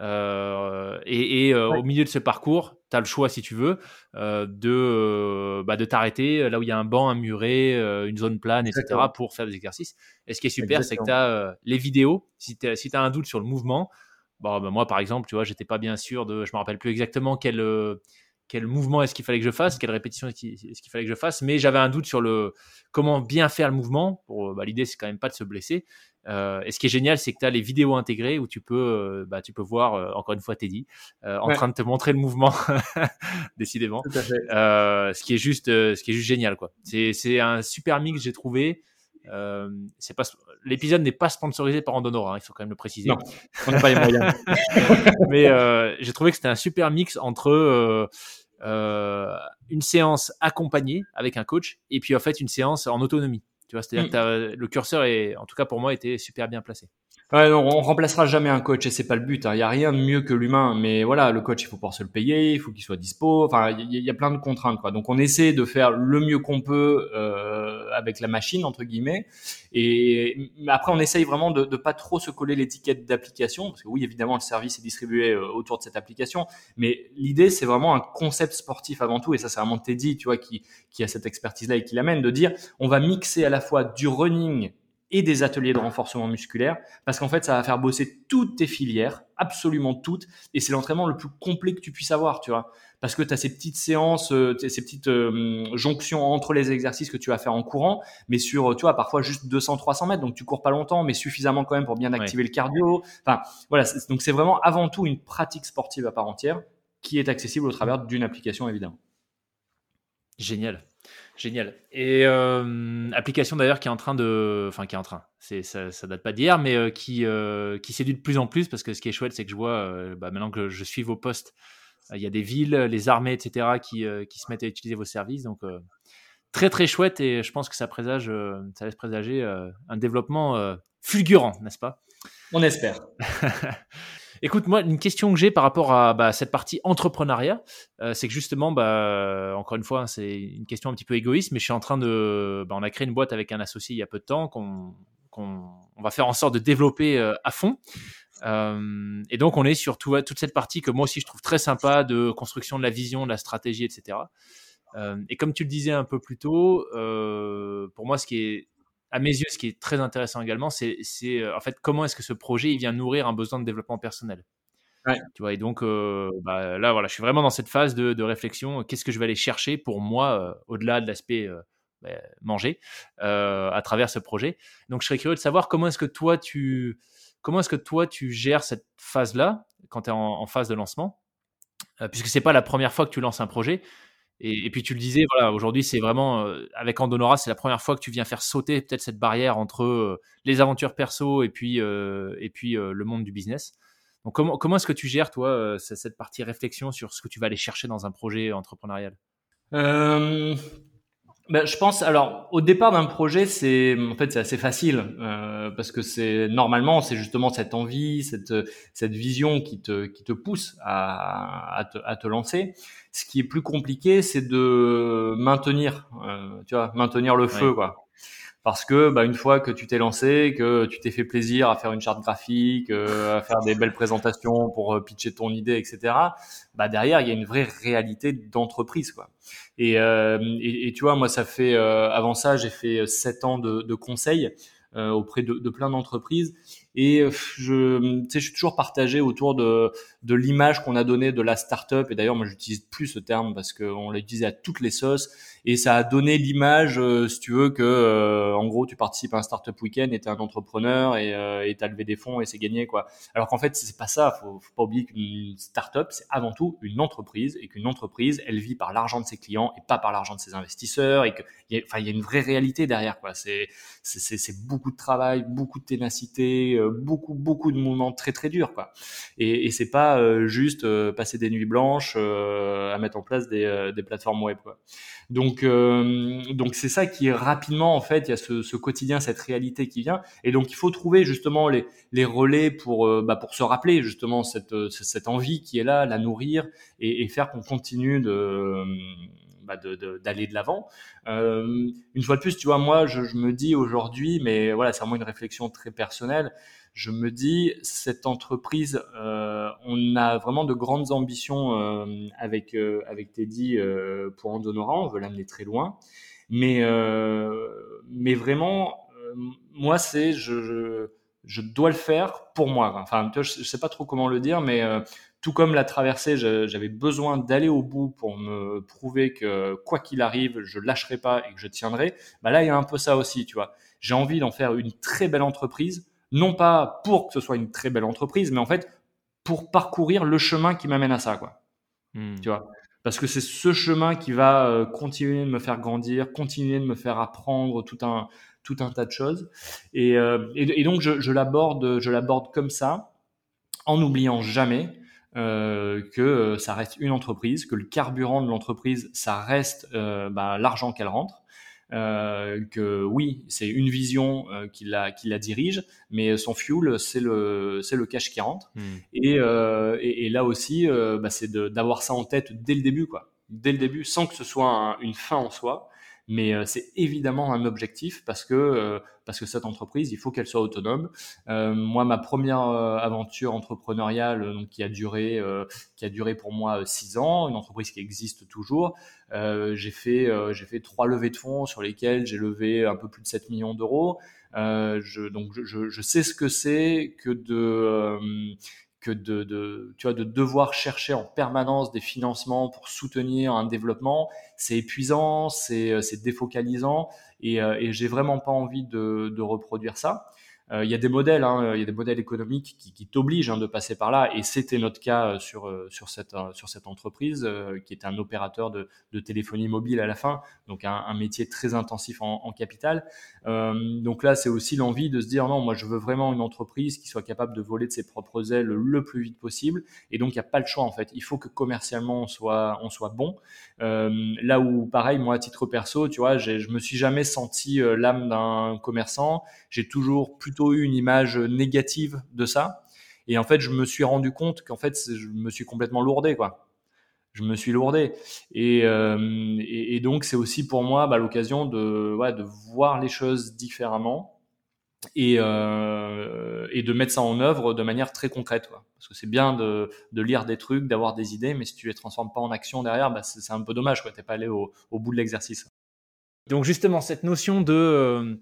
Speaker 2: Euh, et, et euh, au milieu de ce parcours, tu as le choix, si tu veux, euh, de, bah, de t'arrêter là où il y a un banc, un muret, une zone plane, etc., pour faire des exercices. Et ce qui est super, c'est que tu as les vidéos. Si tu si as un doute sur le mouvement, bon, bah, moi, par exemple, tu vois, j'étais pas bien sûr de. Je me rappelle plus exactement quel quel mouvement est-ce qu'il fallait que je fasse, quelle répétition est-ce qu'il fallait que je fasse, mais j'avais un doute sur le comment bien faire le mouvement. Pour, bah, l'idée c'est quand même pas de se blesser. Euh, et ce qui est génial, c'est que tu as les vidéos intégrées où tu peux, euh, bah, tu peux voir euh, encore une fois Teddy en train de te montrer le mouvement, [LAUGHS] décidément. ce qui est juste, ce qui est juste génial quoi. C'est, c'est un super mix j'ai trouvé. C'est pas l'épisode n'est pas sponsorisé par Andonora, hein, il faut quand même le préciser.
Speaker 1: Non, on n'a pas les moyens. [LAUGHS]
Speaker 2: Mais j'ai trouvé que c'était un super mix entre euh, une séance accompagnée avec un coach et puis en fait une séance en autonomie. Tu vois, c'est-à-dire mm. que le curseur est, en tout cas pour moi, était super bien placé.
Speaker 1: Ouais, non, on remplacera jamais un coach et c'est pas le but. Hein. Il y a rien de mieux que l'humain, mais voilà, le coach il faut pouvoir se le payer, il faut qu'il soit dispo. Enfin, il y, a plein de contraintes quoi. Donc on essaie de faire le mieux qu'on peut euh, avec la machine entre guillemets. Et après on essaye vraiment de, de pas trop se coller l'étiquette d'application parce que oui évidemment le service est distribué euh, autour de cette application, mais l'idée c'est vraiment un concept sportif avant tout et ça c'est vraiment Teddy tu vois qui qui a cette expertise là et qui l'amène de dire on va mixer à la fois du running et des ateliers de renforcement musculaire parce qu'en fait ça va faire bosser toutes tes filières, absolument toutes et c'est l'entraînement le plus complet que tu puisses avoir, tu vois. Parce que tu as ces petites séances, euh, ces petites euh, jonctions entre les exercices que tu vas faire en courant, mais sur tu vois parfois juste 200 300 mètres donc tu cours pas longtemps mais suffisamment quand même pour bien activer le cardio. Enfin voilà, donc c'est vraiment avant tout une pratique sportive à part entière qui est accessible au travers d'une application évidemment.
Speaker 2: Génial. Génial. Et euh, application d'ailleurs qui est en train de, enfin qui est en train, c'est ça, ça date pas d'hier, mais euh, qui euh, qui séduit de plus en plus parce que ce qui est chouette, c'est que je vois, bah, maintenant que je suis vos postes, il y a des villes, les armées, etc. qui qui se mettent à utiliser vos services, donc très très chouette et je pense que ça présage, ça laisse présager un développement fulgurant, n'est-ce pas?
Speaker 1: On espère. [LAUGHS]
Speaker 2: Écoute, moi, une question que j'ai par rapport à bah, cette partie entrepreneuriat, euh, c'est que justement, bah, encore une fois, hein, c'est une question un petit peu égoïste, mais je suis en train de. Bah, on a créé une boîte avec un associé il y a peu de temps qu'on on va faire en sorte de développer euh, à fond. Euh, et donc, on est sur toute cette partie que moi aussi je trouve très sympa de construction de la vision, de la stratégie, etc. et comme tu le disais un peu plus tôt, pour moi, ce qui est à mes yeux, ce qui est très intéressant également, c'est euh, en fait comment est-ce que ce projet il vient nourrir un besoin de développement personnel. Tu vois, et donc euh, bah, là, voilà, je suis vraiment dans cette phase de, réflexion. Qu'est-ce que je vais aller chercher pour moi, euh, au-delà de l'aspect bah, manger, à travers ce projet. Donc, je serais curieux de savoir comment est-ce que toi tu, comment est-ce que toi tu gères cette phase-là quand tu es en, en, phase de lancement, puisque c'est pas la première fois que tu lances un projet. Et, puis tu le disais, voilà, aujourd'hui c'est vraiment euh, avec Andonora, c'est la première fois que tu viens faire sauter peut-être cette barrière entre euh, les aventures perso et puis euh, et puis le monde du business. Donc comment comment est-ce que tu gères toi cette partie réflexion sur ce que tu vas aller chercher dans un projet entrepreneurial?
Speaker 1: Ben, je pense alors au départ d'un projet c'est en fait c'est assez facile euh, parce que c'est normalement c'est justement cette envie cette cette vision qui te qui te pousse à à te, à te lancer. Ce qui est plus compliqué c'est de maintenir euh, tu vois maintenir le feu quoi parce que bah, une fois que tu t'es lancé, que tu t'es fait plaisir à faire une charte graphique, euh, à faire des belles présentations pour euh, pitcher ton idée, etc. Bah derrière, il y a une vraie réalité d'entreprise, quoi. Et, euh, et, tu vois, moi, ça fait avant ça, j'ai fait sept ans de, de conseil auprès de, de plein d'entreprises et je, je suis toujours partagé autour de, de l'image qu'on a donnée de la startup. Et d'ailleurs, moi, j'utilise plus ce terme parce qu'on l'a utilisé à toutes les sauces. Et ça a donné l'image, euh, si tu veux, que euh, en gros, tu participes à un startup week-end et t'es un entrepreneur et euh, t'as levé des fonds et c'est gagné, quoi. Alors qu'en fait, c'est pas ça. Faut, faut pas oublier qu'une startup, c'est avant tout une entreprise et qu'une entreprise, elle vit par l'argent de ses clients et pas par l'argent de ses investisseurs et que, il y a une vraie réalité derrière, quoi. C'est, c'est, beaucoup de travail, beaucoup de ténacité, euh, beaucoup beaucoup de moments très très durs quoi. Et, et c'est pas euh, juste euh, passer des nuits blanches à mettre en place des, des plateformes web quoi. Donc donc c'est ça qui est rapidement en fait il y a ce, ce, quotidien cette réalité qui vient et donc il faut trouver justement les les relais pour bah, pour se rappeler justement cette cette envie qui est là, la nourrir et, et faire qu'on continue de bah, d'aller de, l'avant. Euh, une fois de plus, tu vois, moi, je, je me dis aujourd'hui, mais voilà, c'est vraiment une réflexion très personnelle je me dis cette entreprise, euh, on a vraiment de grandes ambitions euh, avec euh, avec Teddy pour Andonora, on veut l'amener très loin, mais mais vraiment moi c'est je, je, dois le faire pour moi. Enfin, je, je sais pas trop comment le dire, mais tout comme la traversée, j'avais besoin d'aller au bout pour me prouver que quoi qu'il arrive, je lâcherai pas et que je tiendrai. Bah là, il y a un peu ça aussi, tu vois. J'ai envie d'en faire une très belle entreprise non pas pour que ce soit une très belle entreprise, mais en fait pour parcourir le chemin qui m'amène à ça, quoi. Hmm. Tu vois? Parce que c'est ce chemin qui va euh, continuer de me faire grandir, continuer de me faire apprendre tout un tout un tas de choses. Et, euh, et, donc je, je l'aborde je l'aborde comme ça, en n'oubliant jamais euh, que ça reste une entreprise, que le carburant de l'entreprise, ça reste bah, l'argent qu'elle rentre, que oui, c'est une vision qui la, qui la dirige, mais son fuel, c'est le, c'est le cash qui rentre. Hmm. Et, et, là aussi, bah, c'est d'avoir ça en tête dès le début, quoi. Dès le début, sans que ce soit une fin en soi mais euh, c'est évidemment un objectif parce que euh, parce que cette entreprise, il faut qu'elle soit autonome. Euh, moi, ma première aventure entrepreneuriale, donc qui a duré qui a duré pour moi six ans, une entreprise qui existe toujours. j'ai fait j'ai fait trois levées de fonds sur lesquelles j'ai levé un peu plus de 7 millions d'euros. je, donc je, je, sais ce que c'est que de que de, de, tu vois, de devoir chercher en permanence des financements pour soutenir un développement, c'est épuisant, c'est euh, défocalisant et, euh, et j'ai vraiment pas envie de, de reproduire ça. Euh, il y a des modèles, hein, y a des modèles économiques qui, t'obligent hein, de passer par là, et c'était notre cas euh, sur euh, sur cette sur cette entreprise qui était un opérateur de, téléphonie mobile à la fin, donc un, métier très intensif en, en capital. donc là, c'est aussi l'envie de se dire non, moi je veux vraiment une entreprise qui soit capable de voler de ses propres ailes le plus vite possible, et donc il n'y a pas le choix en fait. Il faut que commercialement on soit on soit bon. là où pareil, moi à titre perso, tu vois, je me suis jamais senti l'âme d'un commerçant. J'ai toujours plutôt eu une image négative de ça. Et en fait, je me suis rendu compte qu'en fait, je me suis complètement lourdé, quoi. Je me suis lourdé. Et, euh, donc, c'est aussi pour moi bah, l'occasion de, voir les choses différemment et, euh, et de mettre ça en œuvre de manière très concrète. Parce que c'est bien de, lire des trucs, d'avoir des idées, mais si tu les transformes pas en action derrière, bah, c'est un peu dommage. Tu n'es pas allé au, au bout de l'exercice.
Speaker 2: Donc justement, cette notion de...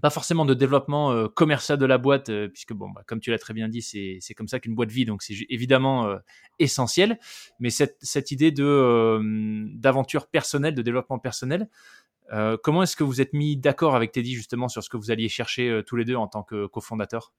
Speaker 2: Pas forcément de développement euh, commercial de la boîte, euh, puisque bon, bah, comme tu l'as très bien dit, c'est comme ça qu'une boîte vit, donc c'est évidemment euh, essentiel. Mais cette, idée d'aventure personnelle, de développement personnel, comment est-ce que vous êtes mis d'accord avec Teddy justement sur ce que vous alliez chercher tous les deux en tant que cofondateur?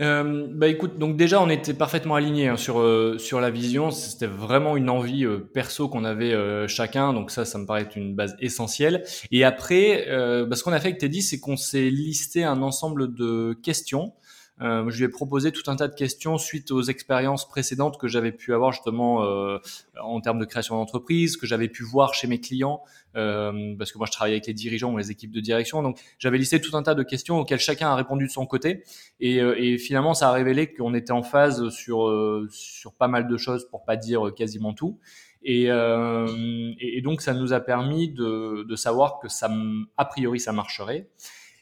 Speaker 1: Euh, bah écoute, donc déjà on était parfaitement alignés hein, sur euh, sur la vision. C'était vraiment une envie euh, perso qu'on avait euh, chacun, donc ça, ça me paraît être une base essentielle. Et après, bah, ce qu'on a fait avec Teddy, c'est qu'on s'est listé un ensemble de questions euh, je lui ai proposé tout un tas de questions suite aux expériences précédentes que j'avais pu avoir justement euh, en termes de création d'entreprise, que j'avais pu voir chez mes clients, euh, parce que moi je travaille avec les dirigeants ou les équipes de direction. Donc j'avais listé tout un tas de questions auxquelles chacun a répondu de son côté, et, euh, et finalement ça a révélé qu'on était en phase sur euh, sur pas mal de choses, pour pas dire quasiment tout. Et, euh, et, donc ça nous a permis de, de savoir que ça, a priori, ça marcherait.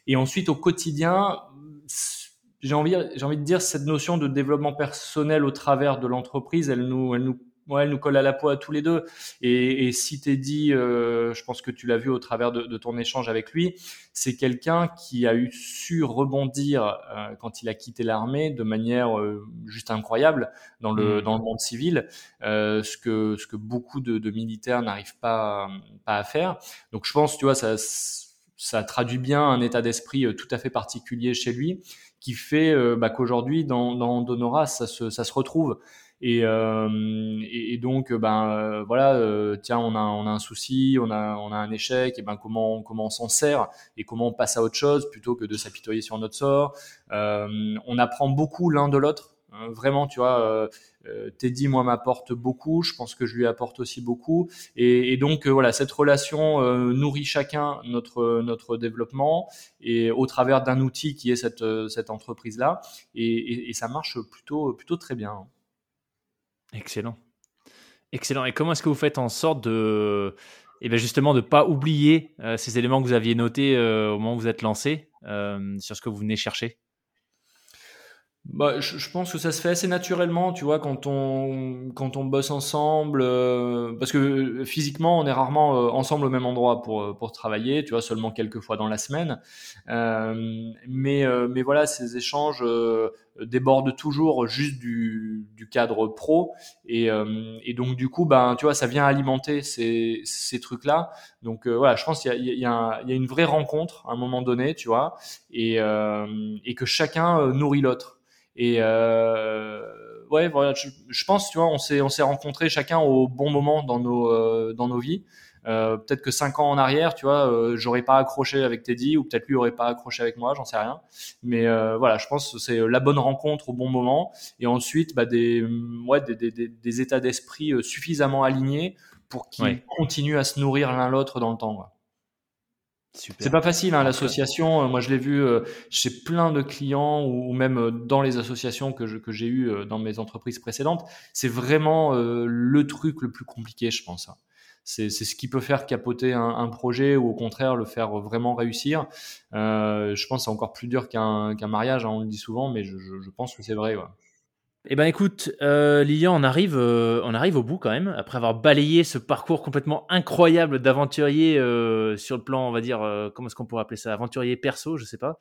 Speaker 1: Et ensuite, au quotidien, j'ai envie, j'ai envie de dire cette notion de développement personnel au travers de l'entreprise, elle nous, elle nous, ouais, elle nous colle à la peau à tous les deux. Et, et si t'es dit, euh, je pense que tu l'as vu au travers de, de ton échange avec lui, c'est quelqu'un qui a eu su rebondir euh, quand il a quitté l'armée de manière euh, juste incroyable dans le, mmh. dans le monde civil, ce que, ce que beaucoup de, de militaires n'arrivent pas, pas à faire. Donc je pense, tu vois, ça ça traduit bien un état d'esprit tout à fait particulier chez lui qui fait euh, bah, qu'aujourd'hui dans, dans Donora ça se, ça se retrouve. Et, euh, et, donc ben euh, voilà euh, tiens on a on a un souci on a on a un échec et ben comment comment on s'en sert et comment on passe à autre chose plutôt que de s'apitoyer sur notre sort. On apprend beaucoup l'un de l'autre vraiment, tu vois, euh, euh, Teddy, moi, m'apporte beaucoup. Je pense que je lui apporte aussi beaucoup. Et, donc, euh, voilà, cette relation nourrit chacun notre notre développement et au travers d'un outil qui est cette cette entreprise là. Et, ça marche plutôt plutôt très bien.
Speaker 2: Excellent, excellent. Et comment est-ce que vous faites en sorte de et eh bien justement de pas oublier ces éléments que vous aviez notés au moment où vous êtes lancé sur ce que vous venez chercher?
Speaker 1: Bah, je, je, pense que ça se fait assez naturellement, tu vois, quand on quand on bosse ensemble, euh, parce que euh, physiquement on est rarement euh, ensemble au même endroit pour pour travailler, tu vois, seulement quelques fois dans la semaine. mais mais voilà, ces échanges débordent toujours juste du du cadre pro et et donc du coup, ben tu vois, ça vient alimenter ces ces trucs là. Donc voilà, je pense qu'il y a y a, il y a une vraie rencontre à un moment donné, tu vois, et et que chacun nourrit l'autre. Et euh, ouais, voilà, je, je, pense, tu vois, on s'est on s'est rencontrés chacun au bon moment dans nos euh, dans nos vies. Euh, peut-être que cinq ans en arrière, tu vois, euh, j'aurais pas accroché avec Teddy ou peut-être lui aurait pas accroché avec moi, j'en sais rien. Mais euh, voilà, je pense que c'est la bonne rencontre au bon moment et ensuite bah, des, ouais, des, des, des états d'esprit euh, suffisamment alignés pour qu'ils continuent à se nourrir l'un l'autre dans le temps. C'est pas facile, hein, l'association. Moi, je l'ai vu chez plein de clients ou même dans les associations que, je, que j'ai eues dans mes entreprises précédentes. C'est vraiment le truc le plus compliqué, je pense. Hein. C'est, c'est ce qui peut faire capoter un, un, projet ou au contraire le faire vraiment réussir. Euh, je pense que c'est encore plus dur qu'un, qu'un mariage, hein, on le dit souvent, mais je, je, je pense que c'est vrai. Ouais.
Speaker 2: Eh ben écoute, euh, Lilian, on arrive, euh, on arrive au bout quand même, après avoir balayé ce parcours complètement incroyable d'aventurier euh, sur le plan, on va dire, euh, comment est-ce qu'on pourrait appeler ça, aventurier perso, je sais pas,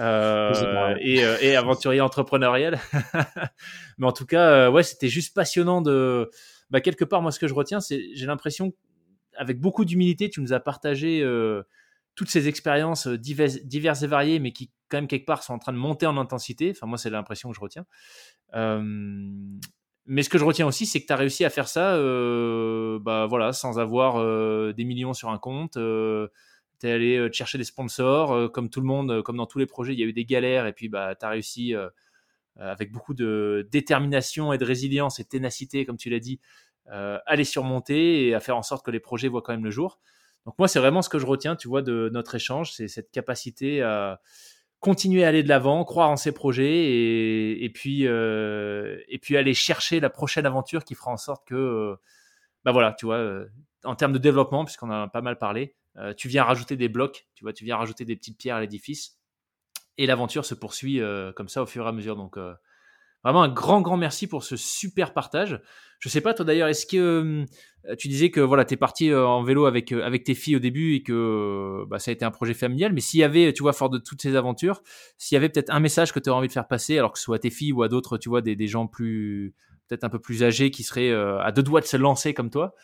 Speaker 2: euh, et, et, aventurier entrepreneurial. [LAUGHS] Mais en tout cas, ouais, c'était juste passionnant de, bah, quelque part, moi, ce que je retiens, c'est, j'ai l'impression, avec beaucoup d'humilité, tu nous as partagé toutes ces expériences diverses, diverses, et variées, mais qui quand même quelque part sont en train de monter en intensité. Enfin, moi, c'est l'impression que je retiens. Euh, mais ce que je retiens aussi, c'est que tu as réussi à faire ça euh, bah, voilà, sans avoir euh, des millions sur un compte. tu es allé chercher des sponsors. comme tout le monde, comme dans tous les projets, il y a eu des galères. Et puis, bah, tu as réussi avec beaucoup de détermination et de résilience et de ténacité, comme tu l'as dit, à les surmonter et à faire en sorte que les projets voient quand même le jour. Donc moi, c'est vraiment ce que je retiens, tu vois, de notre échange, c'est cette capacité à, continuer à aller de l'avant, croire en ses projets et, puis euh, et puis aller chercher la prochaine aventure qui fera en sorte que euh, bah voilà, tu vois, euh, en termes de développement, puisqu'on en a pas mal parlé, tu viens rajouter des blocs, tu vois, tu viens rajouter des petites pierres à l'édifice et l'aventure se poursuit comme ça au fur et à mesure. Donc Vraiment un grand, grand merci pour ce super partage. Je sais pas, toi d'ailleurs, est-ce que euh, tu disais que voilà, tu es parti euh, en vélo avec, euh, avec tes filles au début et que bah, ça a été un projet familial, mais s'il y avait, tu vois, fort de toutes ces aventures, s'il y avait peut-être un message que tu aurais envie de faire passer, alors que ce soit à tes filles ou à d'autres, tu vois, des, des gens plus, peut-être un peu plus âgés qui seraient à deux doigts de se lancer comme toi,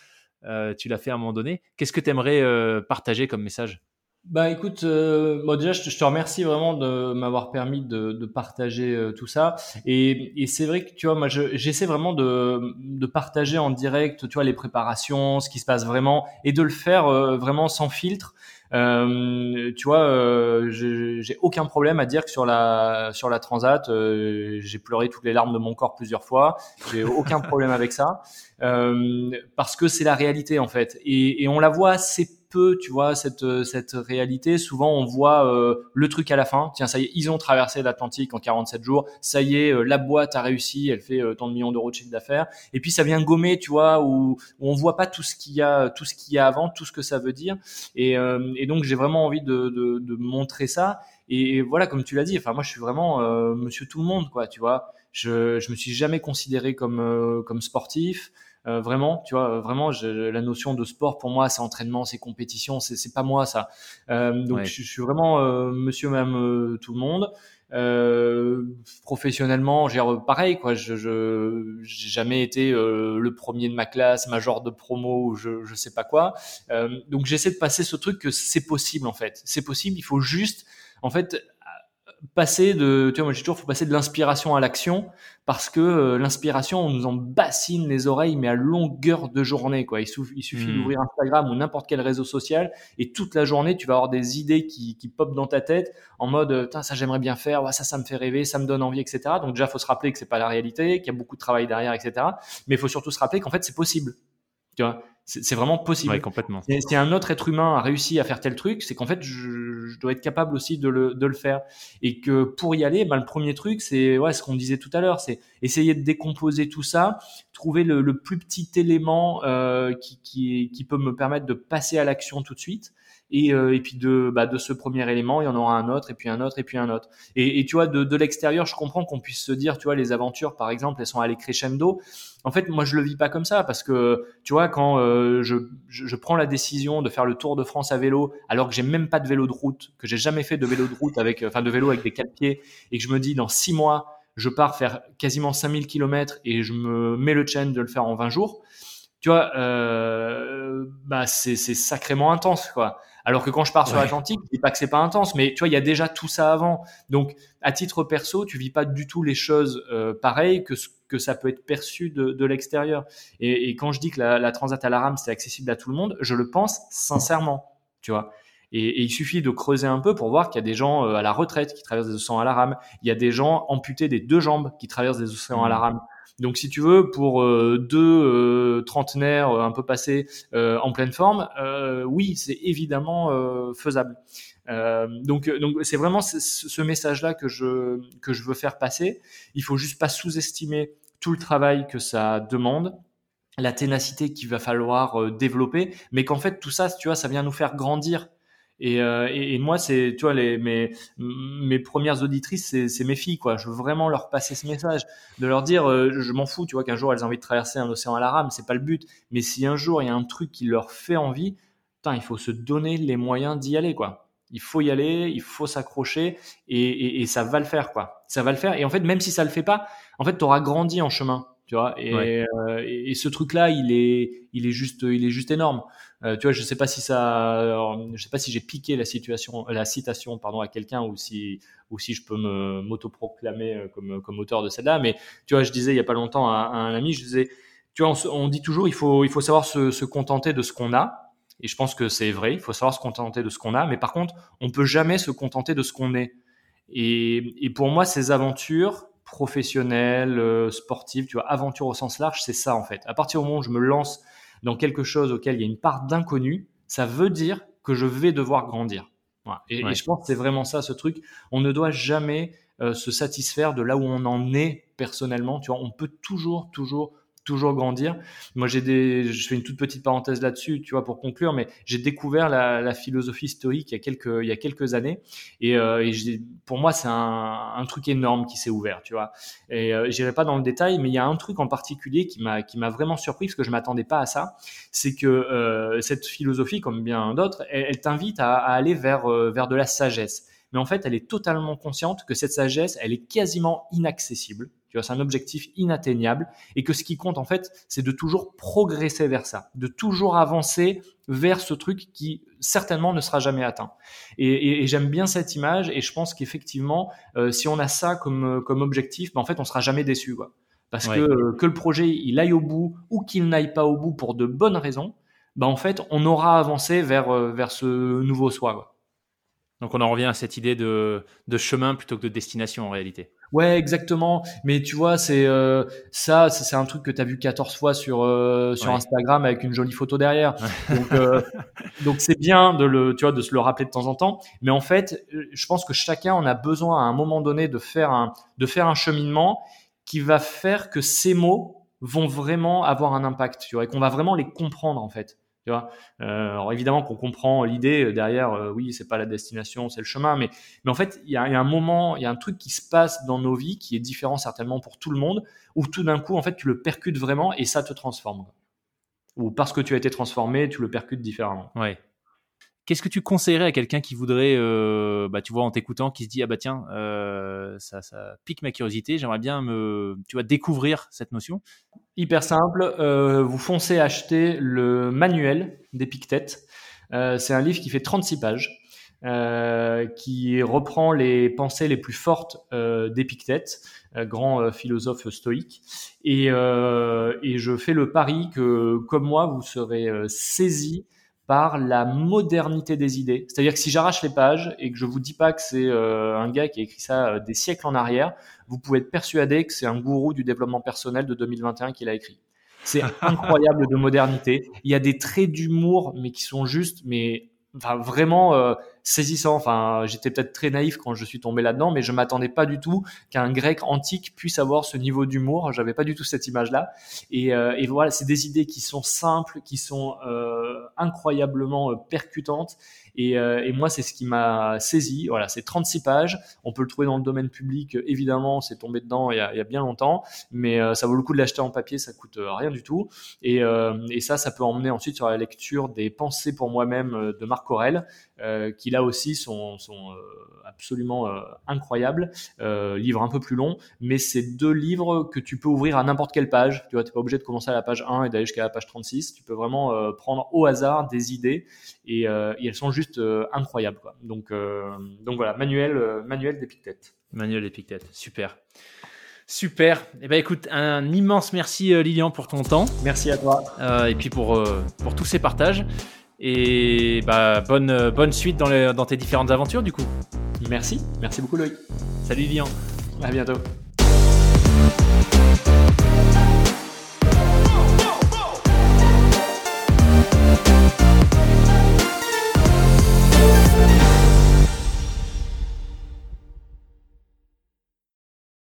Speaker 2: tu l'as fait à un moment donné, qu'est-ce que tu aimerais partager comme message?
Speaker 1: Bah écoute, euh, bon, déjà je te, je te, remercie vraiment de m'avoir permis de, de partager euh, tout ça. Et, et c'est vrai que tu vois, moi j'essaie vraiment de, de partager en direct, tu vois, les préparations, ce qui se passe vraiment, et de le faire euh, vraiment sans filtre. Euh, tu vois, euh, j'ai aucun problème à dire que sur la sur la transat, j'ai pleuré toutes les larmes de mon corps plusieurs fois. J'ai aucun problème avec ça parce que c'est la réalité en fait, et, et on la voit assez peu, tu vois, cette, euh, cette réalité. Souvent, on voit euh, le truc à la fin. Tiens, ça y est, ils ont traversé l'Atlantique en 47 jours. Ça y est, euh, la boîte a réussi. Elle fait tant de millions d'euros de chiffre d'affaires. Et puis, ça vient gommer, tu vois, où, où on voit pas tout ce qu'il y a, tout ce qu'il y a avant, tout ce que ça veut dire. Et, et donc, j'ai vraiment envie de, de, de, montrer ça. Et, voilà, comme tu l'as dit, enfin, moi, je suis vraiment monsieur tout le monde, quoi, tu vois. Je, je me suis jamais considéré comme, comme sportif. Euh, vraiment, tu vois, vraiment, la notion de sport pour moi, c'est entraînement, c'est compétition, c'est pas moi ça. Euh, donc je, suis vraiment euh, monsieur même tout le monde. professionnellement, j'ai pareil quoi. Je, je j'ai jamais été le premier de ma classe, major de promo ou je je sais pas quoi. donc j'essaie de passer ce truc que c'est possible en fait. C'est possible. Il faut juste en fait passer de, tu vois, moi j'ai toujours, faut passer de l'inspiration à l'action parce que euh, l'inspiration, on nous en bassine les oreilles, mais à longueur de journée, quoi. Il, suffit, il suffit hmm. d'ouvrir Instagram ou n'importe quel réseau social et toute la journée, tu vas avoir des idées qui, qui popent dans ta tête en mode, ça j'aimerais bien faire, ça ça me fait rêver, ça me donne envie, etc. Donc déjà, faut se rappeler que c'est pas la réalité, qu'il y a beaucoup de travail derrière, etc. Mais il faut surtout se rappeler qu'en fait, c'est possible. Tu vois, c'est vraiment possible.
Speaker 2: Ouais, complètement.
Speaker 1: Si un autre être humain a réussi à faire tel truc, c'est qu'en fait, je, je, dois être capable aussi de le, de le faire. Et que pour y aller, ben, le premier truc, c'est ouais, ce qu'on disait tout à l'heure, c'est essayer de décomposer tout ça, trouver le, le plus petit élément euh, qui, qui, qui peut me permettre de passer à l'action tout de suite. Et, euh, et puis de, bah, de ce premier élément, il y en aura un autre, et puis un autre, et puis un autre. Et, tu vois, de, l'extérieur, je comprends qu'on puisse se dire, tu vois, les aventures, par exemple, elles sont allées crescendo. En fait, moi, je le vis pas comme ça parce que, tu vois, quand euh, je, prends la décision de faire le Tour de France à vélo, alors que j'ai même pas de vélo de route, que j'ai jamais fait de vélo de route avec, enfin, de vélo avec des quatre pieds, et que je me dis, dans six mois, je pars faire quasiment 5000 km et je me mets le challenge de le faire en 20 jours. Tu vois, euh, bah c'est sacrément intense, quoi. Alors que quand je pars sur l'Atlantique, je dis pas que c'est pas intense, mais tu vois, il y a déjà tout ça avant. Donc, à titre perso, tu vis pas du tout les choses euh, pareilles que ce que ça peut être perçu de, de l'extérieur. Et, et, quand je dis que la, la transat à la rame c'est accessible à tout le monde, je le pense sincèrement, tu vois. Et, il suffit de creuser un peu pour voir qu'il y a des gens à la retraite qui traversent des océans à la rame. Il y a des gens amputés des deux jambes qui traversent des océans à la mmh. rame. Donc, si tu veux, pour deux trentenaires un peu passés en pleine forme, oui, c'est évidemment faisable. Euh, donc, donc c'est vraiment ce, message-là que je que je veux faire passer. Il faut juste pas sous-estimer tout le travail que ça demande, la ténacité qu'il va falloir euh, développer, mais qu'en fait tout ça, tu vois, ça vient nous faire grandir. Et, euh, et, moi, c'est, tu vois, les, mes, mes premières auditrices, c'est mes filles, quoi. Je veux vraiment leur passer ce message, de leur dire, euh, je m'en fous, tu vois, qu'un jour elles ont envie de traverser un océan à la rame, c'est pas le but. Mais si un jour il y a un truc qui leur fait envie, putain, il faut se donner les moyens d'y aller, quoi. Il faut y aller, il faut s'accrocher et, ça va le faire, quoi. Ça va le faire. Et en fait, même si ça le fait pas, en fait, tu auras grandi en chemin, tu vois. Et, euh, et, ce truc-là, il est, il est juste, il est juste énorme. Euh, tu vois, je sais pas si ça, je sais pas si j'ai piqué la situation, la citation, pardon, à quelqu'un ou si, ou si je peux me m'autoproclamer euh, comme, comme auteur de celle-là. Mais tu vois, je disais il y a pas longtemps à, un ami, je disais, tu vois, on, dit toujours, il faut, il faut savoir se, se contenter de ce qu'on a et je pense que c'est vrai, il faut savoir se contenter de ce qu'on a, mais par contre, on peut jamais se contenter de ce qu'on est. Et, et, pour moi, ces aventures professionnelles, euh, sportives, tu vois, aventures au sens large, c'est ça en fait. À partir du moment où je me lance dans quelque chose auquel il y a une part d'inconnu, ça veut dire que je vais devoir grandir. Et, et, je pense que c'est vraiment ça, ce truc. On ne doit jamais euh, se satisfaire de là où on en est personnellement. Tu vois, on peut toujours, toujours toujours grandir. Moi, j'ai je fais une toute petite parenthèse là-dessus, tu vois, pour conclure, mais j'ai découvert la, philosophie stoïque il y a quelques, il y a quelques années, et, euh, pour moi, c'est un, truc énorme qui s'est ouvert, tu vois. Et euh, j'irai pas dans le détail, mais il y a un truc en particulier qui m'a, qui m'a vraiment surpris parce que je m'attendais pas à ça, c'est que euh, cette philosophie, comme bien d'autres, elle, t'invite à, à, aller vers, vers de la sagesse. Mais en fait, elle est totalement consciente que cette sagesse, elle est quasiment inaccessible tu vois, c'est un objectif inatteignable et que ce qui compte en fait, c'est de toujours progresser vers ça, de toujours avancer vers ce truc qui certainement ne sera jamais atteint. Et, j'aime bien cette image et je pense qu'effectivement, euh, si on a ça comme comme objectif, ben en fait, on sera jamais déçu, quoi. Parce que euh, que le projet il aille au bout ou qu'il n'aille pas au bout pour de bonnes raisons, ben en fait, on aura avancé vers euh, vers ce nouveau soi. Quoi.
Speaker 2: Donc on en revient à cette idée de, de chemin plutôt que de destination en réalité.
Speaker 1: Ouais, exactement. Mais tu vois, c'est euh, ça, c'est un truc que tu as vu 14 fois sur euh, sur Instagram avec une jolie photo derrière. Donc euh, [LAUGHS] c'est bien de le tu vois de se le rappeler de temps en temps, mais en fait, je pense que chacun en a besoin à un moment donné de faire un de faire un cheminement qui va faire que ces mots vont vraiment avoir un impact, tu vois, et qu'on va vraiment les comprendre en fait. Euh, alors évidemment qu'on comprend l'idée euh, derrière, euh, oui, c'est pas la destination, c'est le chemin, mais, mais en fait, il y, a, un moment, il y a un truc qui se passe dans nos vies qui est différent certainement pour tout le monde, où tout d'un coup, en fait, tu le percutes vraiment et ça te transforme. Ou parce que tu as été transformé, tu le percutes différemment.
Speaker 2: Ouais. Qu'est-ce que tu conseillerais à quelqu'un qui voudrait, euh, bah, tu vois, en t'écoutant, qui se dit ah bah tiens, euh, ça, ça, pique ma curiosité, j'aimerais bien me, tu vois, découvrir cette notion.
Speaker 1: Hyper simple, euh, vous foncez acheter le manuel d'Épictète. c'est un livre qui fait 36 pages. qui reprend les pensées les plus fortes d'Épictète, grand philosophe stoïque. Et, et, je fais le pari que, comme moi, vous serez saisi par la modernité des idées. C'est-à-dire que si j'arrache les pages et que je vous dis pas que c'est euh, un gars qui a écrit ça euh, des siècles en arrière, vous pouvez être persuadé que c'est un gourou du développement personnel de 2021 qui l'a écrit. C'est [LAUGHS] incroyable de modernité. Il y a des traits d'humour, mais qui sont juste, mais enfin, vraiment euh, saisissant. Enfin, j'étais peut-être très naïf quand je suis tombé là-dedans, mais je m'attendais pas du tout qu'un grec antique puisse avoir ce niveau d'humour. J'avais pas du tout cette image-là. Et, euh, et voilà, c'est des idées qui sont simples, qui sont euh, incroyablement percutantes et, euh, et moi, c'est ce qui m'a saisi. Voilà, c'est 36 pages. On peut le trouver dans le domaine public, évidemment. C'est tombé dedans il y, a, il y a, bien longtemps, mais euh, ça vaut le coup de l'acheter en papier. Ça coûte euh, rien du tout. Et, et, ça, ça peut emmener ensuite sur la lecture des Pensées pour moi-même de Marc Aurel, qui là aussi sont, sont absolument incroyables. livre un peu plus long, mais c'est deux livres que tu peux ouvrir à n'importe quelle page. Tu vois, t'es pas obligé de commencer à la page 1 et d'aller jusqu'à la page 36. Tu peux vraiment prendre au hasard des idées et, et elles sont juste euh, incroyable. Quoi. Donc, euh, donc voilà, manuel, euh, manuel d'Epictète.
Speaker 2: Manuel super. Super. Eh ben écoute, un immense merci Lilian pour ton temps.
Speaker 1: Merci à toi.
Speaker 2: et puis pour, pour tous ces partages. Et bah, bonne, bonne suite dans, dans tes différentes aventures du coup.
Speaker 1: Merci, merci beaucoup Loïc.
Speaker 2: Salut Lilian.
Speaker 1: À bientôt.